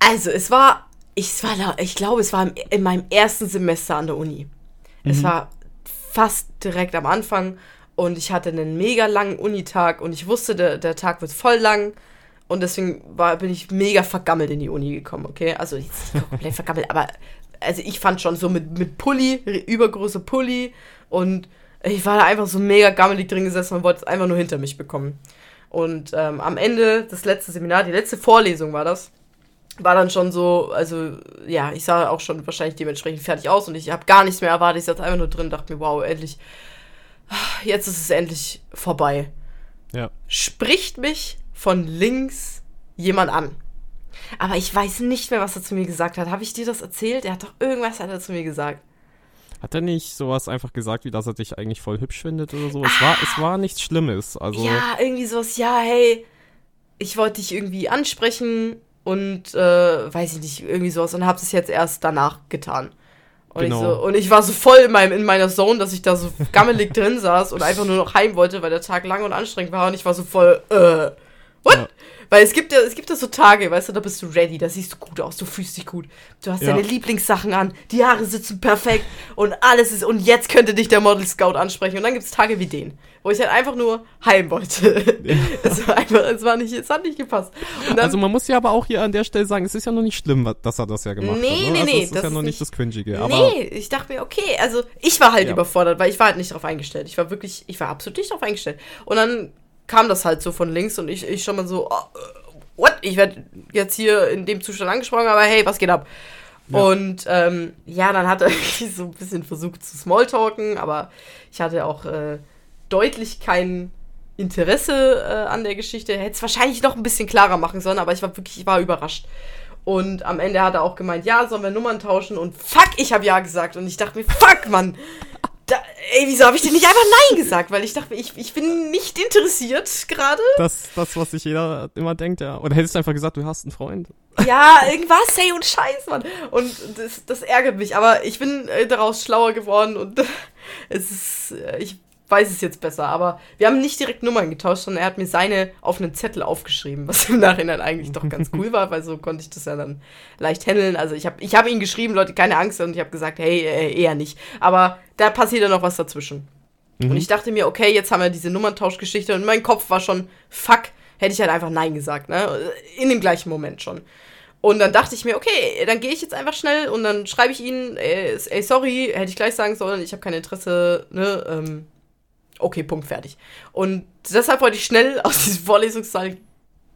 Also, es war, ich, es war, da- ich glaube, es war im, in meinem ersten Semester an der Uni. Es war fast direkt am Anfang und ich hatte einen mega langen Unitag und ich wusste, der, der Tag wird voll lang und deswegen war, bin ich mega vergammelt in die Uni gekommen, okay? Also, jetzt komplett vergammelt, aber also ich fand schon so mit, mit Pulli, übergroße Pulli und ich war da einfach so mega gammelig drin gesessen und wollte es einfach nur hinter mich bekommen. Und ähm, am Ende das letzte Seminar, die letzte Vorlesung war das, war dann schon so, also ja, ich sah auch schon wahrscheinlich dementsprechend fertig aus und ich habe gar nichts mehr erwartet. Ich saß einfach nur drin, dachte mir, wow, endlich, jetzt ist es endlich vorbei. Ja. Spricht mich von links jemand an. Aber ich weiß nicht mehr, was er zu mir gesagt hat. Habe ich dir das erzählt? Er hat doch irgendwas hat er zu mir gesagt. Hat er nicht sowas einfach gesagt, wie dass er dich eigentlich voll hübsch findet oder so? Es war, es war nichts Schlimmes. Also, Ja, irgendwie sowas, ja, hey, ich wollte dich irgendwie ansprechen und äh, weiß ich nicht, irgendwie sowas und habe es jetzt erst danach getan. Und, Genau. ich so, und ich war so voll in, meinem, in meiner Zone, dass ich da so gammelig drin saß und einfach nur noch heim wollte, weil der Tag lang und anstrengend war und ich war so voll, äh, what? Ja. Weil es gibt ja, es gibt ja so Tage, weißt du, da bist du ready, da siehst du gut aus, du fühlst dich gut. Du hast Ja. deine Lieblingssachen an, die Haare sitzen perfekt und alles ist, und jetzt könnte dich der Model Scout ansprechen. Und dann gibt es Tage wie den, wo ich halt einfach nur heim wollte. es war einfach, es war nicht, es hat nicht gepasst. Dann, also man muss ja aber auch hier an der Stelle sagen, es ist ja noch nicht schlimm, dass er das ja gemacht Nee, hat. Ne? nee, also nee, Es ist das ja noch nicht das Cringige. Aber nee, ich dachte mir, okay, also ich war halt Ja. überfordert, weil ich war halt nicht darauf eingestellt. Ich war wirklich, ich war absolut nicht darauf eingestellt. Und dann kam das halt so von links und ich, ich schon mal so, oh, äh, what? Ich werde jetzt hier in dem Zustand angesprochen, aber hey, was geht ab? Ja. Und ähm, ja, dann hat er so ein bisschen versucht zu smalltalken, aber ich hatte auch äh, deutlich kein Interesse äh, an der Geschichte. Hätte es wahrscheinlich noch ein bisschen klarer machen sollen, aber ich war wirklich, ich war überrascht. Und am Ende hat er auch gemeint, ja, sollen wir Nummern tauschen? Und fuck, ich habe ja gesagt. Und ich dachte mir, fuck, Mann. Ey, wieso habe ich denn nicht einfach Nein gesagt? Weil ich dachte, ich, ich bin nicht interessiert gerade. das, das, was sich jeder immer denkt, ja. Oder hättest du einfach gesagt, du hast einen Freund? Ja, irgendwas, hey, und Scheiß, Mann. Und das, das ärgert mich. Aber ich bin äh, daraus schlauer geworden und es ist, äh, ich weiß es jetzt besser. Aber wir haben nicht direkt Nummern getauscht, sondern er hat mir seine auf einen Zettel aufgeschrieben, was im Nachhinein eigentlich doch ganz cool war, weil so konnte ich das ja dann leicht handeln. Also ich habe ich hab ihm geschrieben, Leute, keine Angst, und ich habe gesagt, hey, äh, eher nicht. Aber da passiert ja noch was dazwischen. Mhm. Und ich dachte mir, okay, jetzt haben wir diese Nummerntauschgeschichte und mein Kopf war schon, fuck, hätte ich halt einfach Nein gesagt, ne? In dem gleichen Moment schon. Und dann dachte ich mir, okay, dann gehe ich jetzt einfach schnell und dann schreibe ich ihnen, ey, ey, sorry, hätte ich gleich sagen sollen, ich habe kein Interesse, ne? Ähm, okay, Punkt, fertig. Und deshalb wollte ich schnell aus diesem Vorlesungssaal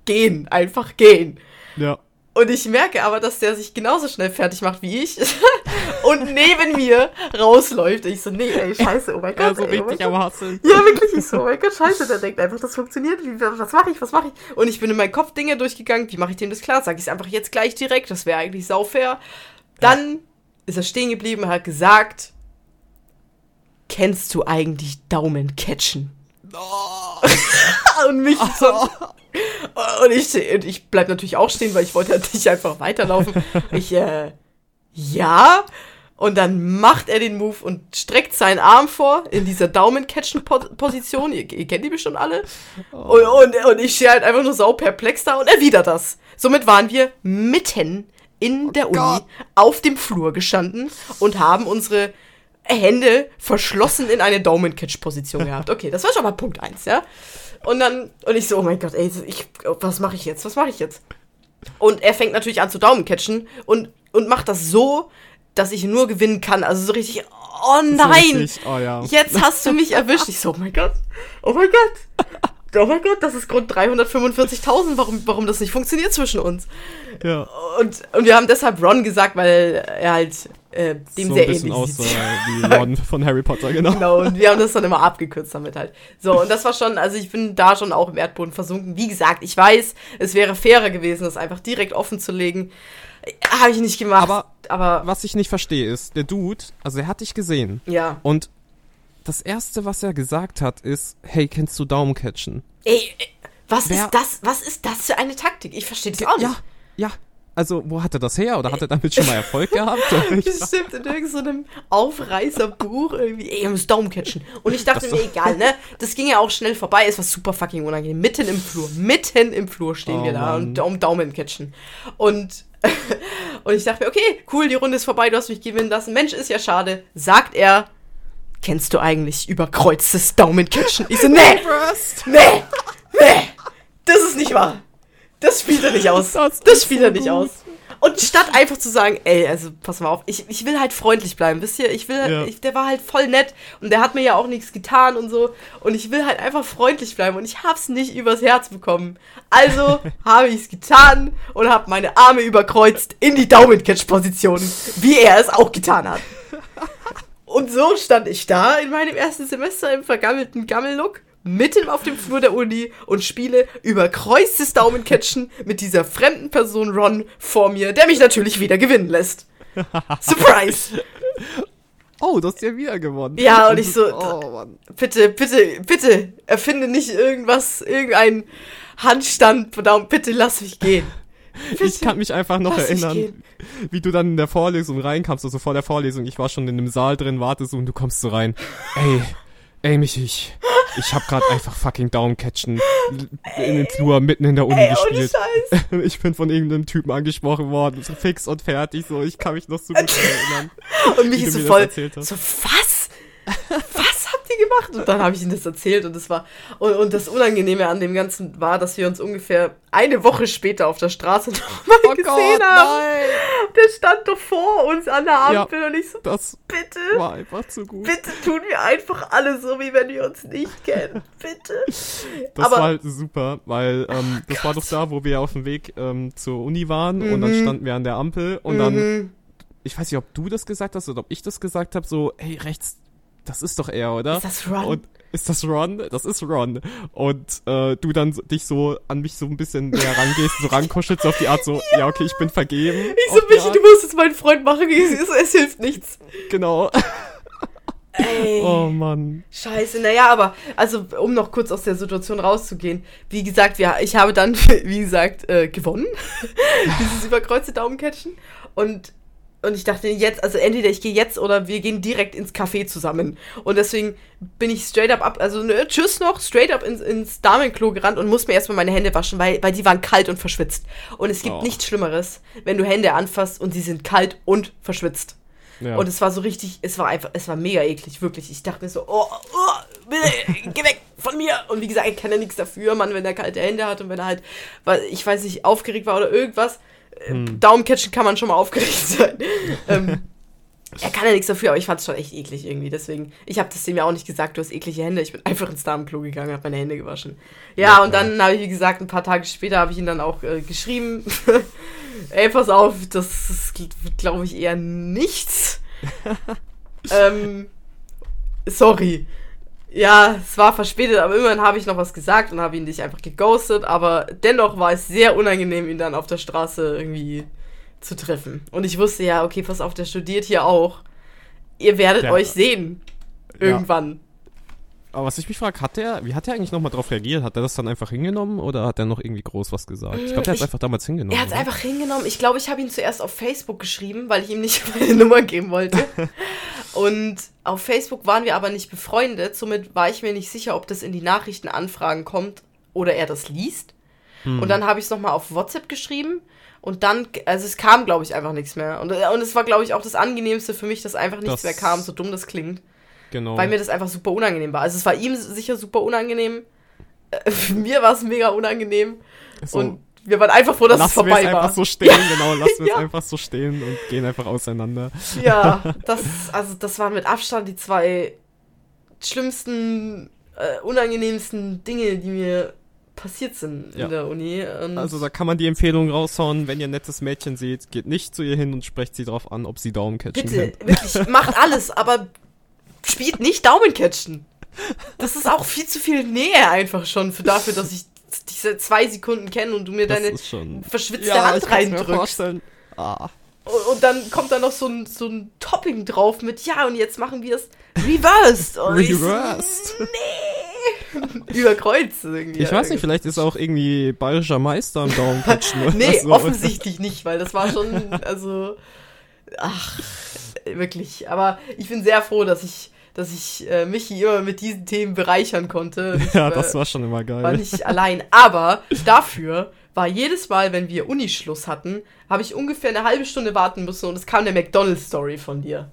gehen, einfach gehen. Ja. Und ich merke aber, dass der sich genauso schnell fertig macht wie ich und neben mir rausläuft. Und ich so, nee, ey, scheiße, oh mein Ja, Gott. so ey, oh richtig Gott. am Hasseln. Ja, wirklich, ich so, oh mein Gott, scheiße, der denkt einfach, das funktioniert. Wie, was mache ich, was mache ich? Und ich bin in meinen Kopf Dinge durchgegangen, wie mache ich dem das klar? Sag ich es einfach jetzt gleich direkt, das wäre eigentlich saufair. Dann ist er stehen geblieben, hat gesagt, kennst du eigentlich Daumen catchen? und mich so. Und ich, und ich bleib natürlich auch stehen, weil ich wollte halt nicht einfach weiterlaufen. Ich, äh, ja. Und dann macht er den Move und streckt seinen Arm vor in dieser Daumen-Catchen-Position. Ihr, ihr kennt die bestimmt alle. Und, und, und ich stehe halt einfach nur sau perplex da und erwidert das. Somit waren wir mitten in der Uni auf dem Flur gestanden und haben unsere Hände verschlossen in eine Daumen-Catch-Position gehabt. Okay, das war schon mal Punkt eins, ja. Und dann, und ich so, oh mein Gott, ey, ich, was mache ich jetzt? Was mache ich jetzt? Und er fängt natürlich an zu Daumencatchen und, und macht das so, dass ich nur gewinnen kann. Also so richtig, oh nein, richtig, oh ja. jetzt hast du mich erwischt. Ich so, oh mein Gott, oh mein Gott. Oh mein Gott, das ist Grund 345.000, warum, warum das nicht funktioniert zwischen uns. ja. Und, und wir haben deshalb Ron gesagt, weil er halt äh, dem so sehr ein ähnlich aussah sieht. wie Ron von Harry Potter, genau. Genau, und wir haben das dann immer abgekürzt damit halt. So, und das war schon, also ich bin da schon auch im Erdboden versunken. Wie gesagt, ich weiß, es wäre fairer gewesen, das einfach direkt offen zu legen. Habe ich nicht gemacht. Aber- aber Was ich nicht verstehe ist, der Dude, also er hat dich gesehen ja. und das erste, was er gesagt hat, ist, hey, kennst du Daumencatchen? Ey, ey, was Wer- ist das? Was ist das für eine Taktik? Ich verstehe das auch nicht. Ja, ja. Also, wo hat er das her? Oder hat er damit schon mal Erfolg gehabt? Ich- Bestimmt in irgendeinem Aufreißerbuch irgendwie, ey, ihr müsst Daumen catchen. Und ich dachte Das- mir, egal, ne? Das ging ja auch schnell vorbei, es war super fucking unangenehm. Mitten im Flur, mitten im Flur stehen Oh, wir da und um Daumen catchen. Und, und ich dachte mir, okay, cool, die Runde ist vorbei, du hast mich gewinnen lassen. Mensch, ist ja schade. Sagt er, kennst du eigentlich überkreuztes Daumencatchen? Ich so, nee, nee, nee, das ist nicht wahr. Das spielt er nicht aus. Das Das, spielt so er nicht gut. aus. Und statt einfach zu sagen, ey, also pass mal auf, ich, ich will halt freundlich bleiben, wisst ihr? Ich will, Ja. ich, der war halt voll nett und der hat mir ja auch nichts getan und so. Und ich will halt einfach freundlich bleiben und ich hab's nicht übers Herz bekommen. Also habe ich's getan und hab meine Arme überkreuzt in die Daumencatch-Position, wie er es auch getan hat. Und so stand ich da in meinem ersten Semester im vergammelten Gammellook, mitten auf dem Flur der Uni und spiele überkreuztes Daumencatchen mit dieser fremden Person Ron vor mir, der mich natürlich wieder gewinnen lässt. Surprise! Oh, du hast ja wieder gewonnen. Ja, und ich so, Oh, Mann. Bitte, bitte, bitte, erfinde nicht irgendwas, irgendein Handstand, Daumen, bitte lass mich gehen. Bitte, Ich kann mich einfach noch erinnern, wie du dann in der Vorlesung reinkamst, also vor der Vorlesung, ich war schon in dem Saal drin, warte so und du kommst so rein. Ey, ey, Michi, ich, ich hab grad einfach fucking Daumencatchen in den Flur mitten in der Uni Ey, ohne gespielt. Scheiß. Ich bin von irgendeinem Typen angesprochen worden, so fix und fertig, so, ich kann mich noch so gut erinnern. Und mich ist so voll, so, was? Gemacht? Und dann habe ich ihm das erzählt und das war, und, und das Unangenehme an dem Ganzen war, dass wir uns ungefähr eine Woche später auf der Straße nochmal Oh gesehen Gott, haben. nein! Der stand doch vor uns an der Ja. Ampel und ich so, Das bitte, war einfach zu gut. bitte tun wir einfach alle so, wie wenn wir uns nicht kennen. Bitte. Das Aber- war halt super, weil ähm, das war doch da, wo wir auf dem Weg ähm, zur Uni waren und dann Mhm. standen wir an der Ampel und dann, Mhm. ich weiß nicht, ob du das gesagt hast oder ob ich das gesagt habe, so, hey, rechts, das ist doch er, oder? Ist das Ron? Und ist das Ron? Das ist Ron. Und äh, du dann so, dich so an mich so ein bisschen näher rangehst, so rankuschelst auf die Art so, ja, okay, ich bin vergeben. Ich so, Michi, du musst jetzt meinen Freund machen, es, es, es hilft nichts. Genau. Ey. Oh Mann. Scheiße, naja, aber, also, um noch kurz aus der Situation rauszugehen, wie gesagt, ja, ich habe dann, wie gesagt, äh, gewonnen. Dieses überkreuzte Daumencatchen. Und, und ich dachte jetzt, also entweder ich gehe jetzt oder wir gehen direkt ins Café zusammen. Und deswegen bin ich straight up ab, also ne, tschüss noch, straight up ins, ins Damenklo gerannt und musste mir erstmal meine Hände waschen, weil, weil die waren kalt und verschwitzt. Und es gibt Oh. nichts Schlimmeres, wenn du Hände anfasst und sie sind kalt und verschwitzt. Ja. Und es war so richtig, es war einfach, es war mega eklig, wirklich. Ich dachte mir so, oh, oh, bitte, geh weg von mir. Und wie gesagt, ich kann ja nichts dafür, Mann, wenn er kalte Hände hat und wenn er halt, weil ich weiß nicht, aufgeregt war oder irgendwas. Hm. Daumencatchen kann man schon mal aufgeregt sein. ähm, er kann ja nichts dafür, aber ich fand es schon echt eklig irgendwie. Deswegen, ich habe das dem ja auch nicht gesagt, du hast eklige Hände. Ich bin einfach ins Damenklo gegangen, habe meine Hände gewaschen. Ja, Ja, und dann habe ich, wie gesagt, ein paar Tage später habe ich ihn dann auch äh, geschrieben. Ey, pass auf, das ist, glaube ich, eher nichts. ähm, sorry. Ja, es war verspätet, aber immerhin habe ich noch was gesagt und habe ihn nicht einfach geghostet, aber dennoch war es sehr unangenehm, ihn dann auf der Straße irgendwie zu treffen. Und ich wusste ja, okay, pass auf, der studiert hier auch. Ihr werdet Ja. euch sehen. Irgendwann. Aber was ich mich frage, hat der, wie hat der eigentlich nochmal drauf reagiert? Hat er das dann einfach hingenommen oder hat er noch irgendwie groß was gesagt? Ich glaube, der hat Ich- einfach damals hingenommen. Er hat es einfach hingenommen. Ich glaube, ich habe ihn zuerst auf Facebook geschrieben, weil ich ihm nicht meine Nummer geben wollte. Und auf Facebook waren wir aber nicht befreundet. Somit war ich mir nicht sicher, ob das in die Nachrichtenanfragen kommt oder er das liest. Hm. Und dann habe ich es nochmal auf WhatsApp geschrieben. Und dann, also es kam, glaube ich, einfach nichts mehr. Und, und es war, glaube ich, auch das Angenehmste für mich, dass einfach nichts Das- mehr kam, so dumm das klingt. Genau. Weil mir das einfach super unangenehm war. Also es war ihm sicher super unangenehm. Äh, mir war es mega unangenehm. so, und wir waren einfach froh, dass es Lassen wir vorbei es war. einfach so stehen, genau, lassen wir es Ja. einfach so stehen und gehen einfach auseinander. Ja, das, also das waren mit Abstand die zwei schlimmsten, äh, unangenehmsten Dinge, die mir passiert sind Ja. in der Uni. Also da kann man die Empfehlung raushauen, wenn ihr ein nettes Mädchen seht, geht nicht zu ihr hin und sprecht sie drauf an, ob sie Daumencatchen bitte, kennt. wirklich, macht alles, aber spielt nicht Daumencatchen. Das ist auch viel zu viel Nähe einfach schon für dafür, dass ich diese zwei Sekunden kenne und du mir Das deine schon... verschwitzte ich Hand reindrückst. Ah. Und, und dann kommt da noch so ein, so ein Topping drauf mit, ja, und jetzt machen wir es reversed. Und ich Reversed. nee. Über Kreuz irgendwie. Ich weiß nicht, vielleicht ist auch irgendwie bayerischer Meister im Daumencatchen oder Nee, so. offensichtlich nicht, weil das war schon, also, ach, wirklich. Aber ich bin sehr froh, dass ich, dass ich äh, Michi immer mit diesen Themen bereichern konnte. Ich, Ja, äh, das war schon immer geil. war nicht allein. Aber dafür war jedes Mal, wenn wir Unischluss hatten, habe ich ungefähr eine halbe Stunde warten müssen und es kam eine McDonalds-Story von dir.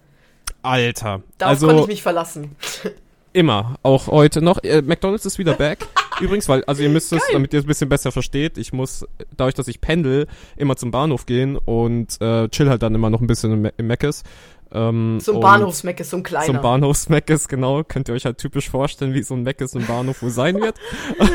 Alter. Darauf konnte also ich mich verlassen. immer, auch heute noch. Äh, McDonald's ist wieder back. Übrigens, weil, also ihr müsst es, damit ihr es ein bisschen besser versteht, ich muss, dadurch, dass ich pendel, immer zum Bahnhof gehen und äh, chill halt dann immer noch ein bisschen im, im Meckes. Ähm, So ein und Bahnhofsmeck ist so ein kleiner. Zum Bahnhofsmeckes, genau. Könnt ihr euch halt typisch vorstellen, wie so ein Meckes im Bahnhof wohl sein wird.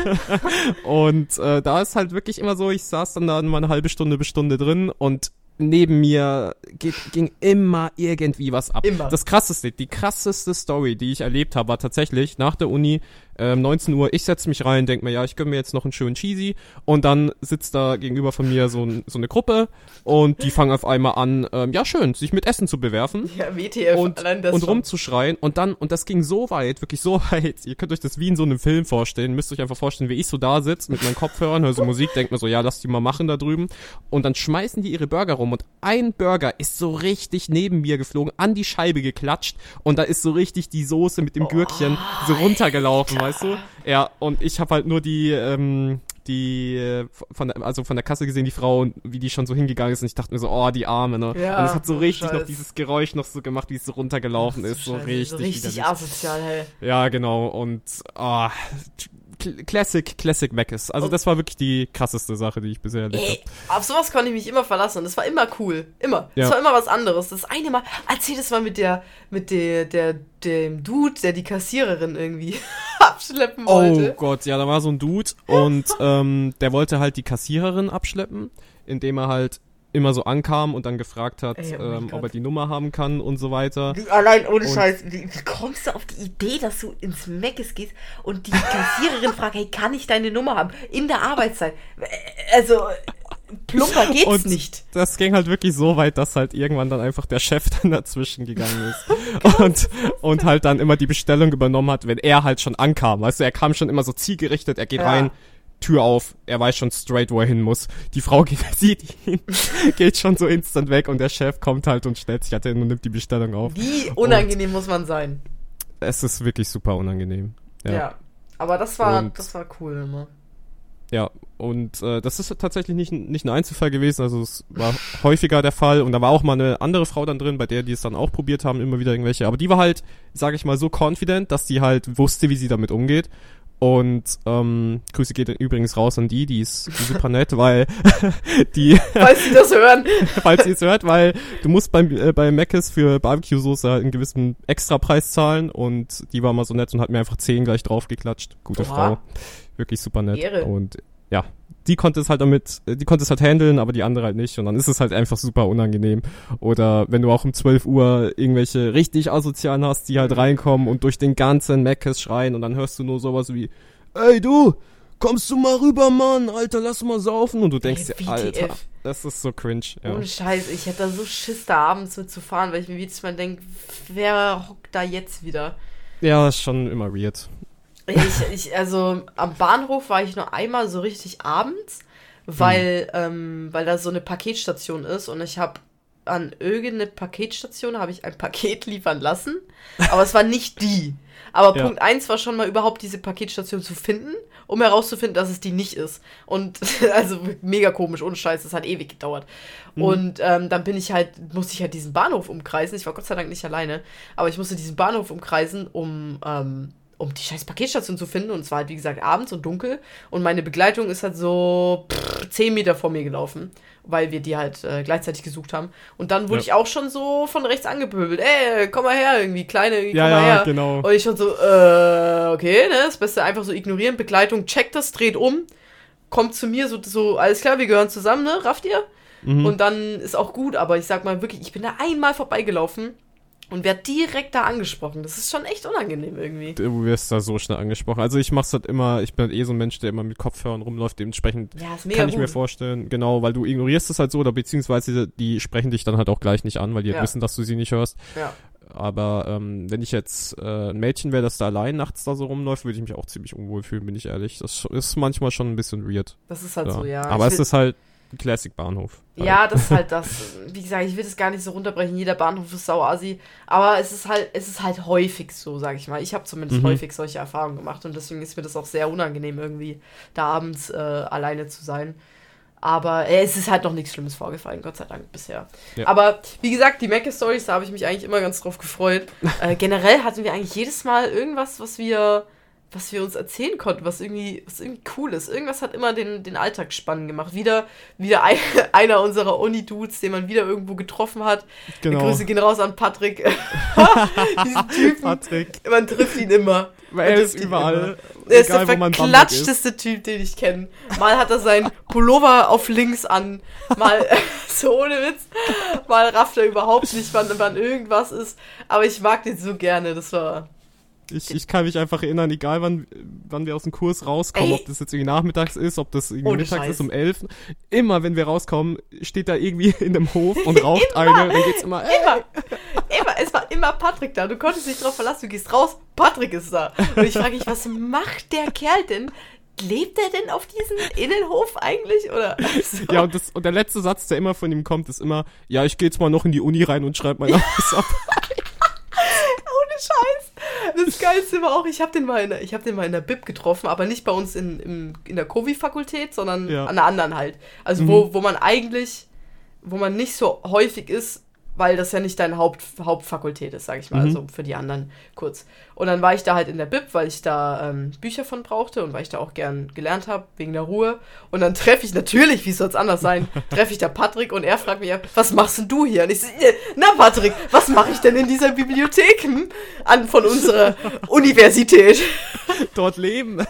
und äh, da ist halt wirklich immer so, ich saß dann da mal eine halbe Stunde bis Stunde drin und neben mir geht, ging immer irgendwie was ab. Immer. Das krasseste, die krasseste Story, die ich erlebt habe, war tatsächlich nach der Uni, ähm, 19 Uhr, ich setze mich rein, denk mir, ja, ich gönn mir jetzt noch einen schönen Cheesy und dann sitzt da gegenüber von mir so, ein, so eine Gruppe und die fangen auf einmal an, ähm, ja schön, sich mit Essen zu bewerfen Ja, WTF, und, allein das und schon. rumzuschreien und dann, und das ging so weit, wirklich so weit, ihr könnt euch das wie in so einem Film vorstellen, müsst euch einfach vorstellen, wie ich so da sitze mit meinen Kopfhörern, höre so Musik, denk mir so, ja, lass die mal machen da drüben und dann schmeißen die ihre Burger rum und ein Burger ist so richtig neben mir geflogen, an die Scheibe geklatscht und da ist so richtig die Soße mit dem Gürkchen so runtergelaufen, weißt du? Ja, und ich habe halt nur die, ähm, die äh, von der, also von der Kasse gesehen, die Frau und wie die schon so hingegangen ist und ich dachte mir so, oh, die Arme, ne? Ja, und es hat so oh, richtig noch Scheiß. dieses Geräusch noch so gemacht, wie es so runtergelaufen ist, so Scheiße, richtig. so richtig asozial, hey. Ja, genau. Und ah, Cl- Classic, Classic Macis. Also das war wirklich die krasseste Sache, die ich bisher erlebt habe. auf sowas konnte ich mich immer verlassen und das war immer cool. Immer. Ja. Das war immer was anderes. Das eine Mal, erzähl das mal mit der, mit der, der, dem Dude, der die Kassiererin irgendwie abschleppen Oh wollte. Gott, ja, da war so ein Dude und ähm, der wollte halt die Kassiererin abschleppen, indem er halt immer so ankam und dann gefragt hat, Ey, oh ähm, ob er die Nummer haben kann und so weiter. Wie, allein ohne Und- Scheiß, wie, wie kommst du auf die Idee, dass du ins Meckes gehst und die Kassiererin fragt, hey, kann ich deine Nummer haben? In der Arbeitszeit. Also, plumper geht's Und nicht. das ging halt wirklich so weit, dass halt irgendwann dann einfach der Chef dann dazwischen gegangen ist Oh und, und halt dann immer die Bestellung übernommen hat, wenn er halt schon ankam. Weißt du, er kam schon immer so zielgerichtet, er geht Ja. rein, Tür auf, er weiß schon straight, wo er hin muss. Die Frau geht, sieht ihn, geht schon so instant weg und der Chef kommt halt und stellt sich halt hin und nimmt die Bestellung auf. Wie unangenehm muss man sein? Es ist wirklich super unangenehm. Ja. Ja. Aber das war, Und- das war cool immer. Ja, und äh, das ist tatsächlich nicht, ein- nicht ein Einzelfall gewesen, also es war häufiger der Fall und da war auch mal eine andere Frau dann drin, bei der die es dann auch probiert haben, immer wieder irgendwelche, aber die war halt, sage ich mal, so confident, dass die halt wusste, wie sie damit umgeht und ähm, Grüße geht übrigens raus an die, die ist super nett, weil die, Falls Sie das hören. falls ihr es hört, weil du musst beim, äh, bei Mc's für Barbecue-Soße halt einen gewissen Extrapreis zahlen und die war mal so nett und hat mir einfach 10 gleich draufgeklatscht. Gute Oha. Frau. Wirklich super nett. Ehre. Und ja, die konnte es halt damit, äh, die konnte es halt handeln, aber die andere halt nicht. Und dann ist es halt einfach super unangenehm. Oder wenn du auch um 12 Uhr irgendwelche richtig asozialen hast, die Mhm. halt reinkommen und durch den ganzen Meckes schreien und dann hörst du nur sowas wie, ey du, kommst du mal rüber, Mann, Alter, lass mal saufen. Und du denkst dir. Alter, das ist so cringe. Ja. Ohne Scheiß, ich hätte da so Schiss, da abends mitzufahren, weil ich mir jedes Mal denke, wer hockt da jetzt wieder? ja, ist schon immer weird. Ich, ich, also am Bahnhof war ich nur einmal so richtig abends, weil, ähm, weil da so eine Paketstation ist und ich habe an irgendeine Paketstation habe ich ein Paket liefern lassen, aber es war nicht die. Aber Ja. Punkt eins war schon mal überhaupt diese Paketstation zu finden, um herauszufinden, dass es die nicht ist. Und also mega komisch, ohne Scheiß, das hat ewig gedauert. Und ähm, dann bin ich halt, musste ich halt diesen Bahnhof umkreisen. Ich war Gott sei Dank nicht alleine, aber ich musste diesen Bahnhof umkreisen, um, ähm, um die scheiß Paketstation zu finden. Und es war halt, wie gesagt, abends und dunkel. Und meine Begleitung ist halt so pff, 10 Meter vor mir gelaufen, weil wir die halt äh, gleichzeitig gesucht haben. Und dann wurde Ja. ich auch schon so von rechts angepöbelt. Ey, komm mal her, irgendwie, Kleine, komm Ja, mal ja, her. genau. Und ich schon so, äh, okay, ne, das Beste einfach so ignorieren. Begleitung checkt das, dreht um, kommt zu mir, so, so alles klar, wir gehören zusammen, ne, rafft ihr? Mhm. Und dann ist auch gut, aber ich sag mal wirklich, ich bin da einmal vorbeigelaufen und werd direkt da angesprochen. Das ist schon echt unangenehm irgendwie. Du wirst da so schnell angesprochen. Also ich mach's halt immer, ich bin halt eh so ein Mensch, der immer mit Kopfhörern rumläuft, dementsprechend Ja, ist mega kann ich gut. mir vorstellen, genau, weil du ignorierst es halt so, oder beziehungsweise die sprechen dich dann halt auch gleich nicht an, weil die halt Ja. wissen, dass du sie nicht hörst. Ja. Aber ähm, wenn ich jetzt äh, ein Mädchen wäre, das da allein nachts da so rumläuft, würde ich mich auch ziemlich unwohl fühlen, bin ich ehrlich. Das ist manchmal schon ein bisschen weird. Das ist halt Ja. so, ja. Aber Ich es ist halt Classic-Bahnhof. Ja, das ist halt das. Wie gesagt, ich will das gar nicht so runterbrechen. Jeder Bahnhof ist sauasi. Aber es ist halt, es ist halt häufig so, sag ich mal. Ich habe zumindest Mhm. häufig solche Erfahrungen gemacht und deswegen ist mir das auch sehr unangenehm, irgendwie da abends äh, alleine zu sein. Aber äh, es ist halt noch nichts Schlimmes vorgefallen, Gott sei Dank bisher. Ja. Aber wie gesagt, die Mac-Stories, da habe ich mich eigentlich immer ganz drauf gefreut. äh, generell hatten wir eigentlich jedes Mal irgendwas, was wir, was wir uns erzählen konnten, was irgendwie, was irgendwie cool ist. Irgendwas hat immer den, den Alltag spannend gemacht. Wieder, wieder ein, einer unserer Uni-Dudes, den man wieder irgendwo getroffen hat. Genau. Grüße gehen raus an Patrick. Diesen Typen, Patrick. man trifft ihn immer. Weil er Man ist überall. immer. Er ist der man verklatschteste Typ, den ich kenne. Mal hat er seinen Pullover auf links an, mal so ohne Witz, mal rafft er überhaupt nicht, wann, wann irgendwas ist. Aber ich mag den so gerne, das war. Ich, ich kann mich einfach erinnern, egal wann, wann wir aus dem Kurs rauskommen, Ey. ob das jetzt irgendwie nachmittags ist, ob das irgendwie Ohne mittags Scheiß. ist um 11. Immer wenn wir rauskommen, steht da irgendwie in dem Hof und raucht eine. Dann geht's immer, ey, Immer, immer, es war immer Patrick da. Du konntest dich drauf verlassen, du gehst raus, Patrick ist da. Und ich frage mich, was macht der Kerl denn? Lebt er denn auf diesem Innenhof eigentlich? Oder? Also, Ja, und, das, und der letzte Satz, der immer von ihm kommt, ist immer, ja, ich gehe jetzt mal noch in die Uni rein und schreibe mein Haus ab. Ohne Scheiß. Das Geilste war auch, ich habe den, mal in der- ich hab den mal in der Bib getroffen, aber nicht bei uns in, im, in der Kovi-Fakultät, sondern Ja. an der anderen halt. Also wo, wo man eigentlich, wo man nicht so häufig ist, weil das ja nicht deine Haupt, Hauptfakultät ist, sage ich mal, Mhm. also für die anderen kurz. Und dann war ich da halt in der Bib, weil ich da ähm, Bücher von brauchte und weil ich da auch gern gelernt habe, wegen der Ruhe. Und dann treffe ich natürlich, wie soll es anders sein, treffe ich da Patrick und er fragt mich, was machst denn du hier? Und ich so, "Äh, na Patrick, was mache ich denn in dieser Bibliothek hm? an von unserer Universität? Dort leben.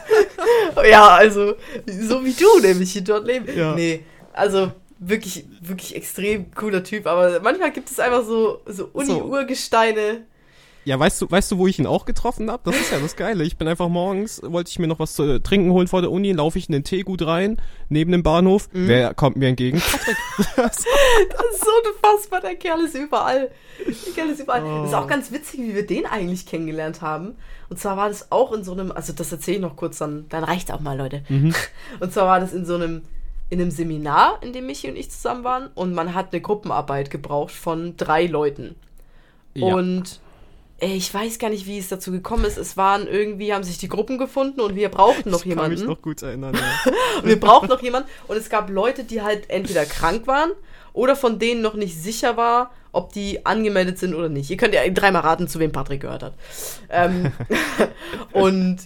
Ja, also, so wie du nämlich hier dort leben. Ja. Nee, also wirklich, wirklich extrem cooler Typ, aber manchmal gibt es einfach so, so Uni-Urgesteine. Ja, weißt du, weißt du, wo ich ihn auch getroffen habe? Das ist ja das Geile. Ich bin einfach morgens, wollte ich mir noch was zu trinken holen vor der Uni, laufe ich in den Teegut rein, neben dem Bahnhof. Mhm. Wer kommt mir entgegen? Patrick. Das ist so unfassbar, der Kerl ist überall. Der Kerl ist überall. Oh. Das ist auch ganz witzig, wie wir den eigentlich kennengelernt haben. Und zwar war das auch in so einem, also das erzähle ich noch kurz, dann, dann reicht's auch mal, Leute. Mhm. Und zwar war das in so einem, in einem Seminar, in dem Michi und ich zusammen waren. Und man hat eine Gruppenarbeit gebraucht von drei Leuten. Ja. Und ich weiß gar nicht, wie es dazu gekommen ist. Es waren irgendwie, haben sich die Gruppen gefunden und wir brauchten noch ich kann mich jemanden. noch gut erinnern. Ja. Wir brauchten noch jemanden. Und es gab Leute, die halt entweder krank waren oder von denen noch nicht sicher war, ob die angemeldet sind oder nicht. Ihr könnt ja dreimal raten, zu wem Patrick gehört hat. Ähm, und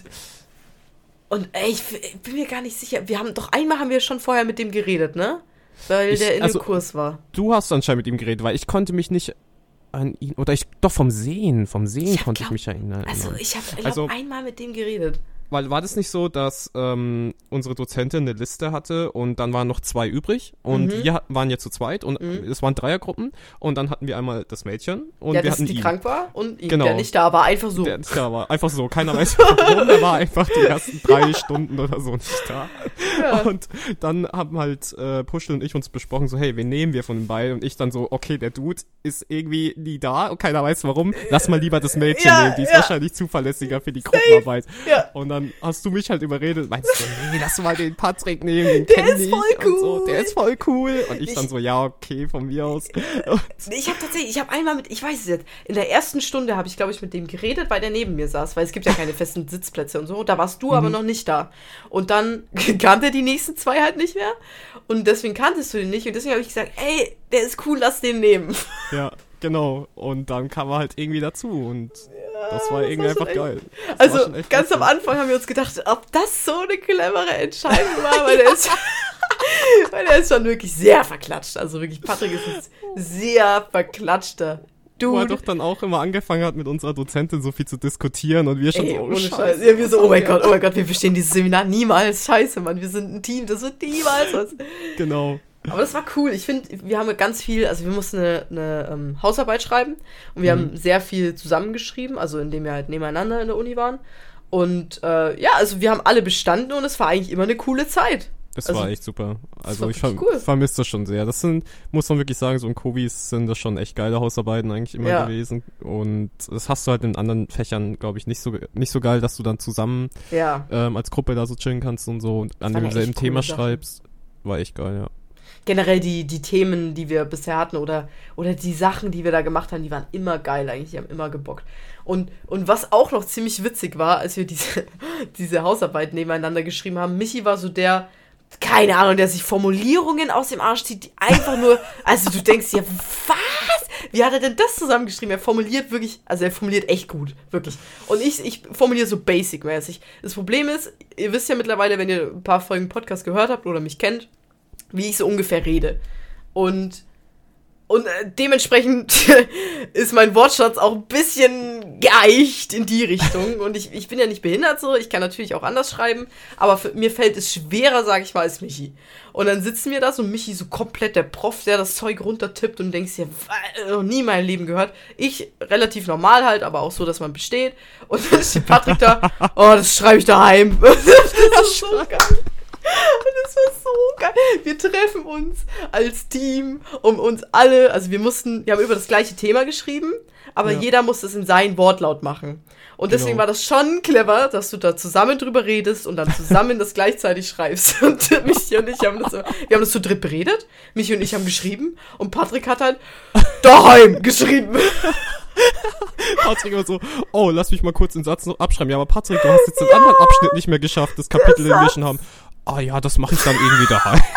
und ey, ich bin mir gar nicht sicher. Wir haben doch einmal haben wir schon vorher mit dem geredet, ne? Weil Ich- der in also- dem Kurs war. Du hast anscheinend mit ihm geredet, weil ich konnte mich nicht an ihn, oder ich, doch vom Sehen, vom Sehen Ich hab konnte ich glaub- mich erinnern. Also ich habe Also- einmal mit dem geredet. Weil war das nicht so, dass ähm, unsere Dozentin eine Liste hatte und dann waren noch zwei übrig und Mhm. wir waren jetzt zu zweit und Mhm. es waren Dreiergruppen und dann hatten wir einmal das Mädchen und ja, wir hatten die ihn. krank war und ihn, Genau. der nicht da war. Einfach so. Der nicht da war. Einfach so, keiner weiß warum, der war einfach die ersten drei Stunden oder so nicht da. Ja. Und dann haben halt äh, Puschel und ich uns besprochen, so, hey, wen nehmen wir von den beiden? Und ich dann so, okay, der Dude ist irgendwie nie da und keiner weiß warum. Lass mal lieber das Mädchen Ja, nehmen, die ist ja. wahrscheinlich zuverlässiger für die Gruppenarbeit. Ja. Und dann hast du mich halt überredet, meinst du, nee, lass mal den Patrick nehmen, den Der ist ich voll und so, cool. der ist voll cool. Und ich, Ich- dann so, ja, okay, von mir aus. Ich habe tatsächlich, ich habe einmal mit, ich weiß es jetzt, in der ersten Stunde habe ich, glaube ich, mit dem geredet, weil der neben mir saß, weil es gibt ja keine festen Sitzplätze und so. Da warst du Mhm. aber noch nicht da. Und dann kannte die nächsten zwei halt nicht mehr. Und deswegen kanntest du den nicht. Und deswegen habe ich gesagt, ey, der ist cool, lass den nehmen. ja. Genau, und dann kam er halt irgendwie dazu und das war das irgendwie war schon einfach echt- geil. Das war Also ganz am. Anfang haben wir uns gedacht, ob das so eine clevere Entscheidung war, weil der ist, weil der ist schon wirklich sehr verklatscht. Also wirklich, Patrick ist ein sehr verklatschter Wo er Dude. doch dann auch immer angefangen hat, mit unserer Dozentin so viel zu diskutieren und wir schon Ey, so, oh, ohne Scheiß. Scheiße. Ja, wir so, oh mein Gott, oh mein Gott, wir verstehen dieses Seminar niemals. Scheiße, Mann, wir sind ein Team, das wird niemals was. Genau. Aber das war cool. Ich finde, wir haben ganz viel, also wir mussten eine, eine ähm, Hausarbeit schreiben und wir Mhm. haben sehr viel zusammengeschrieben, also indem wir halt nebeneinander in der Uni waren. Und äh, ja, also wir haben alle bestanden und es war eigentlich immer eine coole Zeit. Das Also, war echt super. Also ich ver cool. vermisse das schon sehr. Das sind, muss man wirklich sagen, so in Kovis sind das schon echt geile Hausarbeiten eigentlich immer Ja. gewesen. Und das hast du halt in anderen Fächern, glaube ich, nicht so nicht so geil, dass du dann zusammen Ja. ähm, als Gruppe da so chillen kannst und so und an demselben Thema Sachen. schreibst. War echt geil, ja. Generell die, die Themen, die wir bisher hatten oder, oder die Sachen, die wir da gemacht haben, die waren immer geil eigentlich, die haben immer gebockt. Und, und was auch noch ziemlich witzig war, als wir diese, diese Hausarbeit nebeneinander geschrieben haben, Michi war so der, keine Ahnung, der sich Formulierungen aus dem Arsch zieht, die einfach nur, also du denkst dir, was? Wie hat er denn das zusammengeschrieben? Er formuliert wirklich, also er formuliert echt gut, wirklich. Und ich, ich formuliere so basic-mäßig. Das Problem ist, ihr wisst ja mittlerweile, wenn ihr ein paar Folgen Podcast gehört habt oder mich kennt, wie ich so ungefähr rede. Und, und äh, dementsprechend ist mein Wortschatz auch ein bisschen geeicht in die Richtung. Und ich, ich bin ja nicht behindert so, ich kann natürlich auch anders schreiben, aber mir fällt es schwerer, sag ich mal, als Michi. Und dann sitzen wir da so, Michi so komplett der Prof, der das Zeug runtertippt und denkst dir, wa- noch nie in meinem Leben gehört. Ich relativ normal halt, aber auch so, dass man besteht. Und dann steht Patrick da, oh, das schreibe ich daheim. das ist so geil. Und das war so geil. Wir treffen uns als Team, um uns alle, also wir mussten, wir haben über das gleiche Thema geschrieben, aber Ja. jeder musste es in seinen Wortlaut machen. Und deswegen Genau. war das schon clever, dass du da zusammen drüber redest und dann zusammen das gleichzeitig schreibst. Und Michi und ich haben das, wir haben das zu dritt beredet. Michi und ich haben geschrieben und Patrick hat halt daheim geschrieben. Patrick immer so, oh, lass mich mal kurz den Satz noch abschreiben. Ja, aber Patrick, du hast jetzt den anderen Abschnitt nicht mehr geschafft, das Kapitel, den wir schon haben. Ah ja, das mache ich dann irgendwie daheim.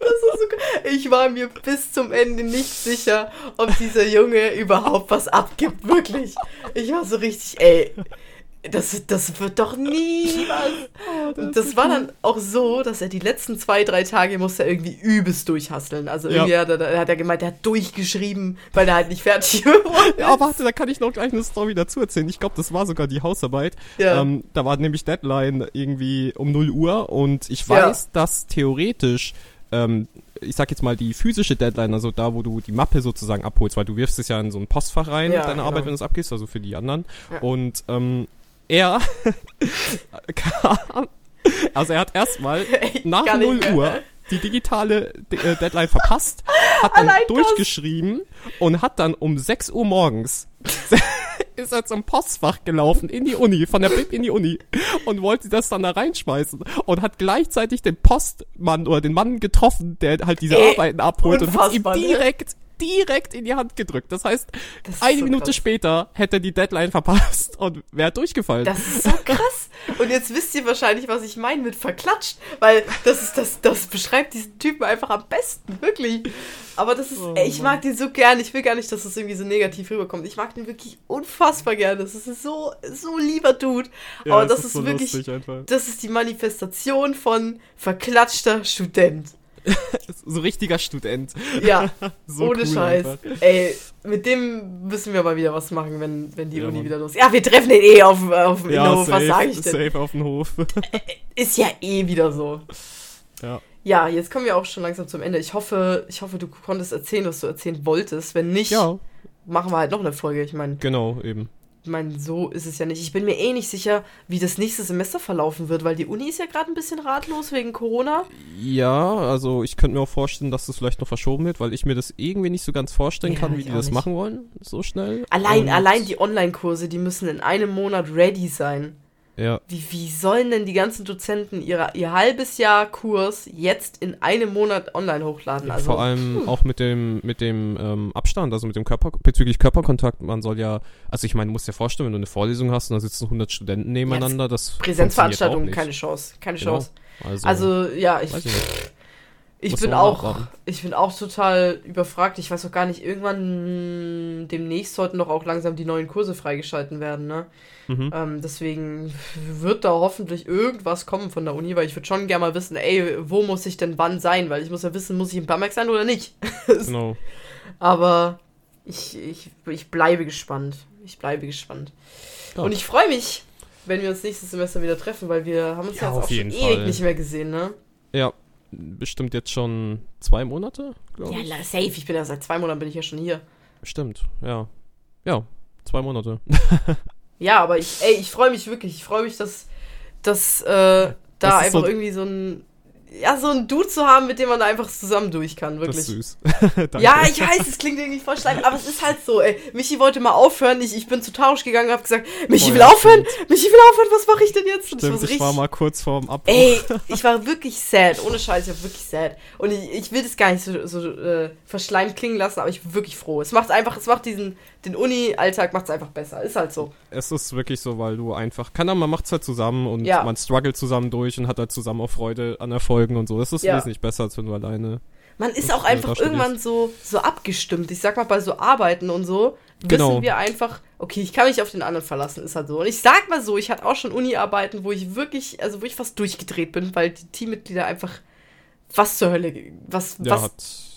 So. Ich war mir bis zum Ende nicht sicher, ob dieser Junge überhaupt was abgibt. Wirklich. Ich war so richtig, ey. Das, das wird doch nie was. Und das war dann auch so, dass er die letzten zwei, drei Tage musste er irgendwie übelst durchhasseln. Also Ja. irgendwie hat er, da hat er gemeint, er hat durchgeschrieben, weil er halt nicht fertig geworden Ja, warte, da kann ich noch gleich eine Story dazu erzählen. Ich glaube, das war sogar die Hausarbeit. Ja. Ähm, da war nämlich Deadline irgendwie um 0 Uhr und ich Ja. weiß, dass theoretisch, ähm, ich sag jetzt mal die physische Deadline, also da, wo du die Mappe sozusagen abholst, weil du wirfst es ja in so ein Postfach rein, Ja, deine genau. Arbeit, wenn du es abgibst, also für die anderen. Ja. Und ähm, er kam, also er hat erstmal nach kann nicht 0 mehr. Uhr die digitale äh, Deadline verpasst, hat dann Allein das. durchgeschrieben und hat dann um 6 Uhr morgens ist er zum Postfach gelaufen in die Uni, von der Bib in die Uni und wollte das dann da reinschmeißen und hat gleichzeitig den Postmann oder den Mann getroffen, der halt diese Ey, Arbeiten abholt und hat ihm ne? direkt direkt in die Hand gedrückt. Das heißt, Das ist eine so Minute krass. später hätte er die Deadline verpasst und wäre durchgefallen. Das ist so krass. Und jetzt wisst ihr wahrscheinlich, was ich meine mit verklatscht, weil das ist das, das beschreibt diesen Typen einfach am besten, wirklich. Aber das ist, Oh, ey, ich mag den so gern. Ich will gar nicht, dass das irgendwie so negativ rüberkommt. Ich mag den wirklich unfassbar gern. Das ist so, so lieber Dude. Ja, Aber es das ist, so wirklich, das ist die Manifestation von verklatschter Student. So richtiger Student. Ja, So ohne cool Scheiß. einfach. Ey, mit dem müssen wir mal wieder was machen, wenn, wenn die Ja, Uni Mann. wieder los Ja, wir treffen den eh auf, auf dem Ja, Innenhof. Was sage ich denn? safe auf dem Hof. Ist ja eh wieder so. ja. Ja, jetzt kommen wir auch schon langsam zum Ende. Ich hoffe, ich hoffe, du konntest erzählen, was du erzählen wolltest. Wenn nicht, ja, machen wir halt noch eine Folge. Ich meine, genau, eben. Ich mein, so ist es ja nicht. Ich bin mir eh nicht sicher, wie das nächste Semester verlaufen wird, weil die Uni ist ja gerade ein bisschen ratlos wegen Corona. Ja, also ich könnte mir auch vorstellen, dass das vielleicht noch verschoben wird, weil ich mir das irgendwie nicht so ganz vorstellen Ja, kann, wie die das nicht. machen wollen, so schnell. Allein, Und- allein die Online-Kurse, die müssen in einem Monat ready sein. Ja, Wie, wie sollen denn die ganzen Dozenten ihre, ihr halbes Jahr Kurs jetzt in einem Monat online hochladen? Also, vor allem auch mit dem mit dem ähm, Abstand, also mit dem Körper bezüglich Körperkontakt. Man soll ja, also ich meine, du musst dir vorstellen, wenn du eine Vorlesung hast und da sitzen 100 Studenten nebeneinander, das Präsenzveranstaltungen, auch keine. Chance. Keine Genau. Chance. Also, Also, ja, ich, ich. Ich Muss bin auch, abwarten. ich bin auch total überfragt. Ich weiß auch gar nicht, irgendwann mh, demnächst sollten doch auch langsam die neuen Kurse freigeschalten werden, ne? Mhm. Ähm, deswegen wird da hoffentlich irgendwas kommen von der Uni, weil ich würde schon gerne mal wissen, ey, wo muss ich denn wann sein? Weil ich muss ja wissen, muss ich in Bamberg sein oder nicht? Genau. Aber ich, ich, ich bleibe gespannt. Ich bleibe gespannt. Ja. Und ich freue mich, wenn wir uns nächstes Semester wieder treffen, weil wir haben uns Ja, ja, jetzt auch schon ewig nicht mehr gesehen, ne? Ja, bestimmt jetzt schon zwei Monate, glaube Ja, ich. la- safe. Ich bin ja seit zwei Monaten bin ich ja schon hier. Stimmt, ja. Ja, zwei Monate. Ja, aber ich, ey, ich freue mich wirklich. Ich freue mich, dass, dass äh, da Das einfach so- irgendwie so ein, ja, so ein Dude zu haben, mit dem man da einfach zusammen durch kann, Das wirklich. ist süß. Ja, ich weiß, es klingt irgendwie voll schleim, aber es ist halt so, ey. Michi wollte mal aufhören, ich, ich bin zu Tausch gegangen und hab gesagt, Michi Oh will aufhören, stimmt. Michi will aufhören, was mache ich denn jetzt? Stimmt, so ich war mal kurz vorm Abbruch. Ey, ich war wirklich sad, ohne Scheiß, ich war wirklich sad. Und ich, ich will das gar nicht so, so äh, verschleimt klingen lassen, aber ich bin wirklich froh. Es macht einfach, es macht diesen, den Uni-Alltag macht es einfach besser. Ist halt so. Es ist wirklich so, weil du einfach, kann man macht's halt zusammen und Ja. man struggelt zusammen durch und hat halt zusammen auch Freude an Erfolgen und so. Das ist Ja. wesentlich besser, als wenn du alleine. Man ist auch einfach irgendwann so, so abgestimmt. Ich sag mal, bei so Arbeiten und so, wissen Genau. wir einfach, okay, ich kann mich auf den anderen verlassen, ist halt so. Und ich sag mal so, ich hatte auch schon Uni-Arbeiten, wo ich wirklich, also wo ich fast durchgedreht bin, weil die Teammitglieder einfach, was zur Hölle, was, Ja, was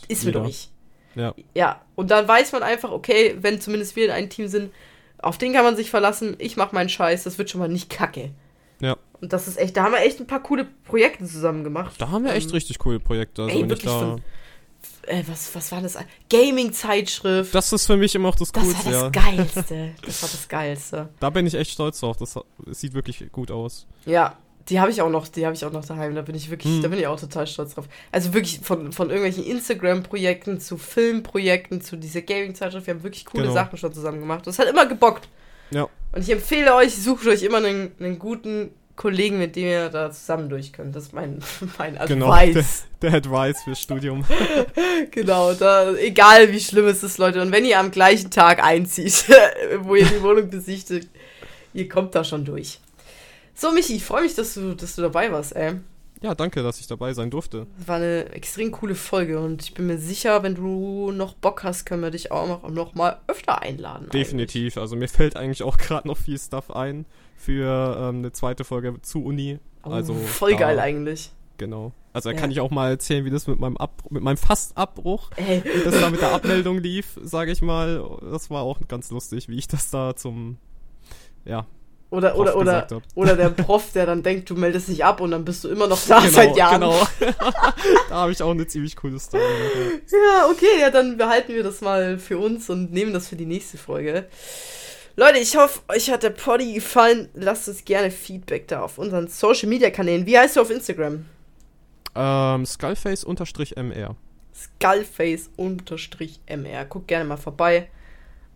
ist mit euch? Ja. Ja, und dann weiß man einfach, okay, wenn zumindest wir in einem Team sind, auf den kann man sich verlassen, ich mach meinen Scheiß, das wird schon mal nicht kacke. Ja. Und das ist echt, da haben wir echt ein paar coole Projekte zusammen gemacht. Da haben wir echt Ähm, richtig coole Projekte. Also ey, wirklich da, Äh, was, was war das? Gaming-Zeitschrift. das ist für mich immer auch das Das Coolste, war ja. das Geilste. Das war das Geilste. Da bin ich echt stolz drauf. Das, das sieht wirklich gut aus. Ja, die habe ich auch noch, die habe ich auch noch daheim. Da bin ich wirklich, Hm. da bin ich auch total stolz drauf. Also wirklich von, von irgendwelchen Instagram-Projekten zu Filmprojekten zu dieser Gaming-Zeitschrift. Wir haben wirklich coole Genau. Sachen schon zusammen gemacht. Das hat immer gebockt. Ja. Und ich empfehle euch, sucht euch immer einen, einen guten Kollegen, mit dem ihr da zusammen durch könnt. Das ist mein, mein Genau. Advice. Der Advice fürs Studium. Genau, da, egal wie schlimm es ist, Leute. Und wenn ihr am gleichen Tag einzieht, wo ihr die Wohnung besichtigt, ihr kommt da schon durch. So, Michi, ich freue mich, dass du, dass du dabei warst, ey. Ja, danke, dass ich dabei sein durfte. Das war eine extrem coole Folge und ich bin mir sicher, wenn du noch Bock hast, können wir dich auch noch, noch mal öfter einladen. Definitiv. Also mir fällt eigentlich auch gerade noch viel Stuff ein für ähm, eine zweite Folge zu Uni. eigentlich. Also oh, voll da- geil eigentlich. Genau. Also da Ja. kann ich auch mal erzählen, wie das mit meinem Ab mit meinem Fast-Abbruch, Ey, wie das da mit der Abmeldung lief, sage ich mal. Das war auch ganz lustig, wie ich das da zum ja, oder, Prof oder, oder, oder der Prof, der dann denkt, du meldest dich ab und dann bist du immer noch da genau, seit Jahren. genau. da habe ich auch eine ziemlich coole Story. Ja, okay, ja, dann behalten wir das mal für uns und nehmen das für die nächste Folge. Leute, ich hoffe, euch hat der Poddy gefallen. Lasst uns gerne Feedback da auf unseren Social Media Kanälen. Wie heißt du auf Instagram? Ähm, Skullface-MR. Skullface-mr. Guckt gerne mal vorbei.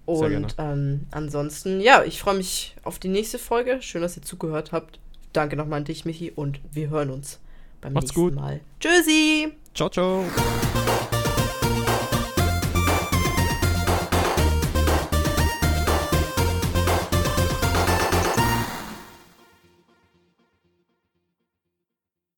Und ähm, ansonsten, ja, ich freue mich auf die nächste Folge. Schön, dass ihr zugehört habt. Danke nochmal an dich, Michi, und wir hören uns beim Macht's nächsten gut. Mal. Tschüssi! Ciao, ciao.